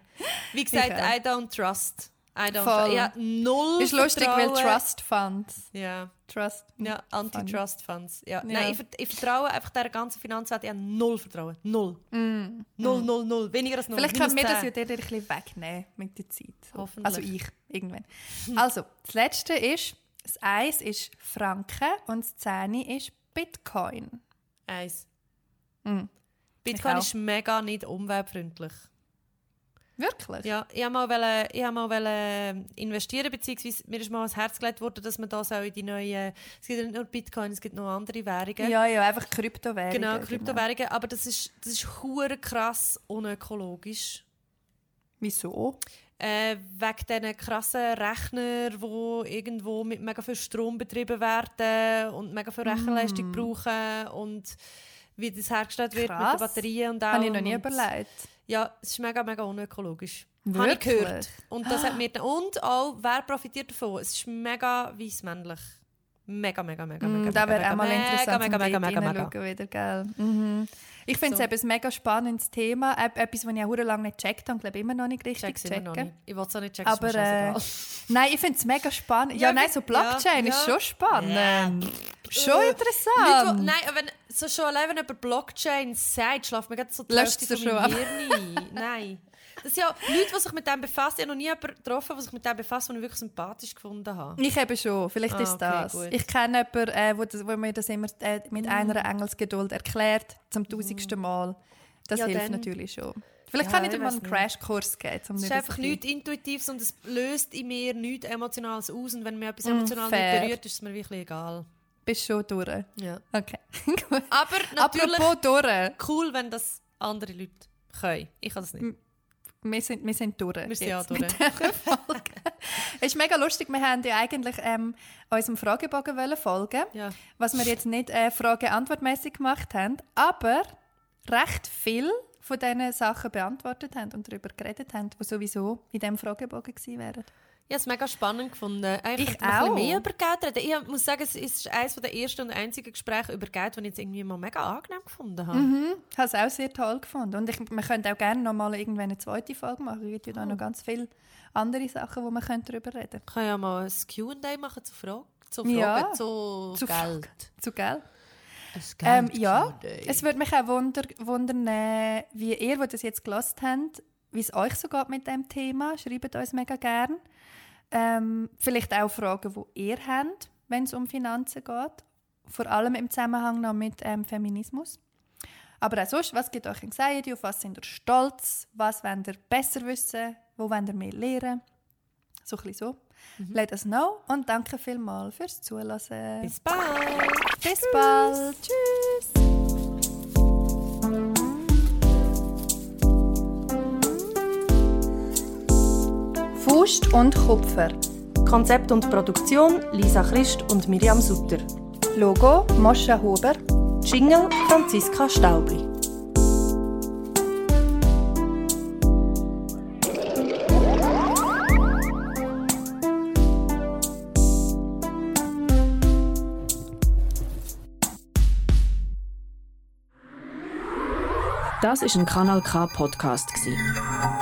Wie gesagt. I don't trust. I don't Voll. Ja, null ist lustig, weil. Trust Funds. Ja. Trust. Ja, Antitrust-Funds. Ja. Ja. Nein, ich, ich vertraue einfach der ganzen Finanzwelt. Ich habe null Vertrauen. Null. Null, null, null. Weniger als null. Mm. Vielleicht können wir das ja 10. dir ein bisschen wegnehmen mit der Zeit. Hoffentlich. Also ich, irgendwann. Also, das letzte ist, das Eis ist Franken und das Zehni ist Bitcoin. Eins. Mm. Bitcoin auch. ist mega nicht umweltfreundlich. Wirklich? Ja, ich wollte mal, wollen- ich mal wollen investieren, beziehungsweise mir ist mal ans Herz gelegt worden, dass man da so in die neuen... Es gibt ja nicht nur Bitcoin, es gibt noch andere Währungen. Ja, ja, einfach Kryptowährungen. Genau, Kryptowährungen. Aber das ist, das ist krass unökologisch. Wieso? Äh, wegen diesen krassen Rechner, die irgendwo mit mega viel Strom betrieben werden und mega viel Rechenleistung brauchen und wie das hergestellt wird mit Krass. den Batterien und allem. Habe ich noch nie überlegt. Ja, es ist mega, mega unökologisch. Habe ich gehört. Und, das hat mir, und auch, wer profitiert davon? Es ist mega weiss-männlich. Mega, mega, mega, mega, Mm, mega, da wäre mega, auch mal mega, interessant, mega, mega, dort mega, mega. hineinschauen wieder, gell? Mhm. Ich finde es So. eben ein mega spannendes Thema. Etwas, das ich auch lange nicht gecheckt habe und glaube immer noch nicht richtig nicht. Ich will es auch nicht checken, Aber äh, nein, ich finde es mega spannend. Ja, Ja, nein, so Blockchain ja, ist ja. schon spannend. Schon Äh, Leute, interessant. die- nein, wenn, so schon allein, wenn jemand Blockchain sagt, schlaft mir gerade so die Löscht Hälfte schon meinem Hirn ein. Nein. Das sind ja Leute, die sich mit dem befassen. Ich habe noch nie jemanden getroffen, der sich mit dem befasst, den ich wirklich sympathisch gefunden habe. Ich eben schon, vielleicht Ah, ist okay, das. gut. Ich kenne jemanden, äh, wo, das, wo mir das immer äh, mit einer Engelsgeduld erklärt, zum tausendsten Mal. Das Ja, hilft dann. natürlich schon. Vielleicht Ja, kann ich dir mal einen. Crashkurs geben. Um Es ist einfach ein nichts Intuitives und es löst in mir nichts Emotionales aus. Und wenn mir etwas Mm, emotional fair. nicht berührt, ist es mir wirklich egal. Bist schon durch. Ja. Okay. Gut. Aber natürlich Apropos durch. cool, wenn das andere Leute können. Ich kann das nicht. Wir sind, wir sind durch. Wir sind ja jetzt durch. dieser Folge. es ist mega lustig. Wir haben ja eigentlich ähm, unserem Fragebogen wollen folgen Ja. was wir jetzt nicht äh, Frage-Antwort-mässig gemacht haben, aber recht viel von diesen Sachen beantwortet haben und darüber geredet haben, die sowieso in diesem Fragebogen gewesen wären. Ich habe es mega spannend gefunden. Eigentlich Ich noch ein auch. mehr über Geld reden. Ich muss sagen, es ist eines der ersten und einzigen Gespräche über Geld, die ich jetzt irgendwie mal mega angenehm gefunden habe. Ich habe es auch sehr toll gefunden. Und ich, wir können auch gerne noch mal irgendwann eine zweite Folge machen. Es gibt ja da noch ganz viele andere Sachen, wo können darüber reden können. Ich kann ja mal ein Q&A machen zu Fragen. Zu Fragen, Ja, zu, zu Geld. Zu? Ein Ähm, Geld- ja, es würde mich auch wunder, wundern, äh, wie ihr, die das jetzt gelost habt, wie es euch so geht mit dem Thema. Schreibt uns mega gern. Ähm, vielleicht auch Fragen, die ihr habt, wenn es um Finanzen geht. Vor allem im Zusammenhang noch mit ähm, Feminismus. Aber auch sonst, was gibt euch Anxiety? Auf was sind ihr stolz? Was wollt ihr besser wissen? Wo wollt ihr mehr lernen? So ein bisschen so. Let us know und danke vielmals fürs Zuhören. Bis bald! Bis bald. Tschüss. Faust und Kupfer. Konzept und Produktion Lisa Christ und Miriam Sutter. Logo Moscha Huber. Jingle Franziska Staubli. Das ist ein Kanal K Podcast gsi.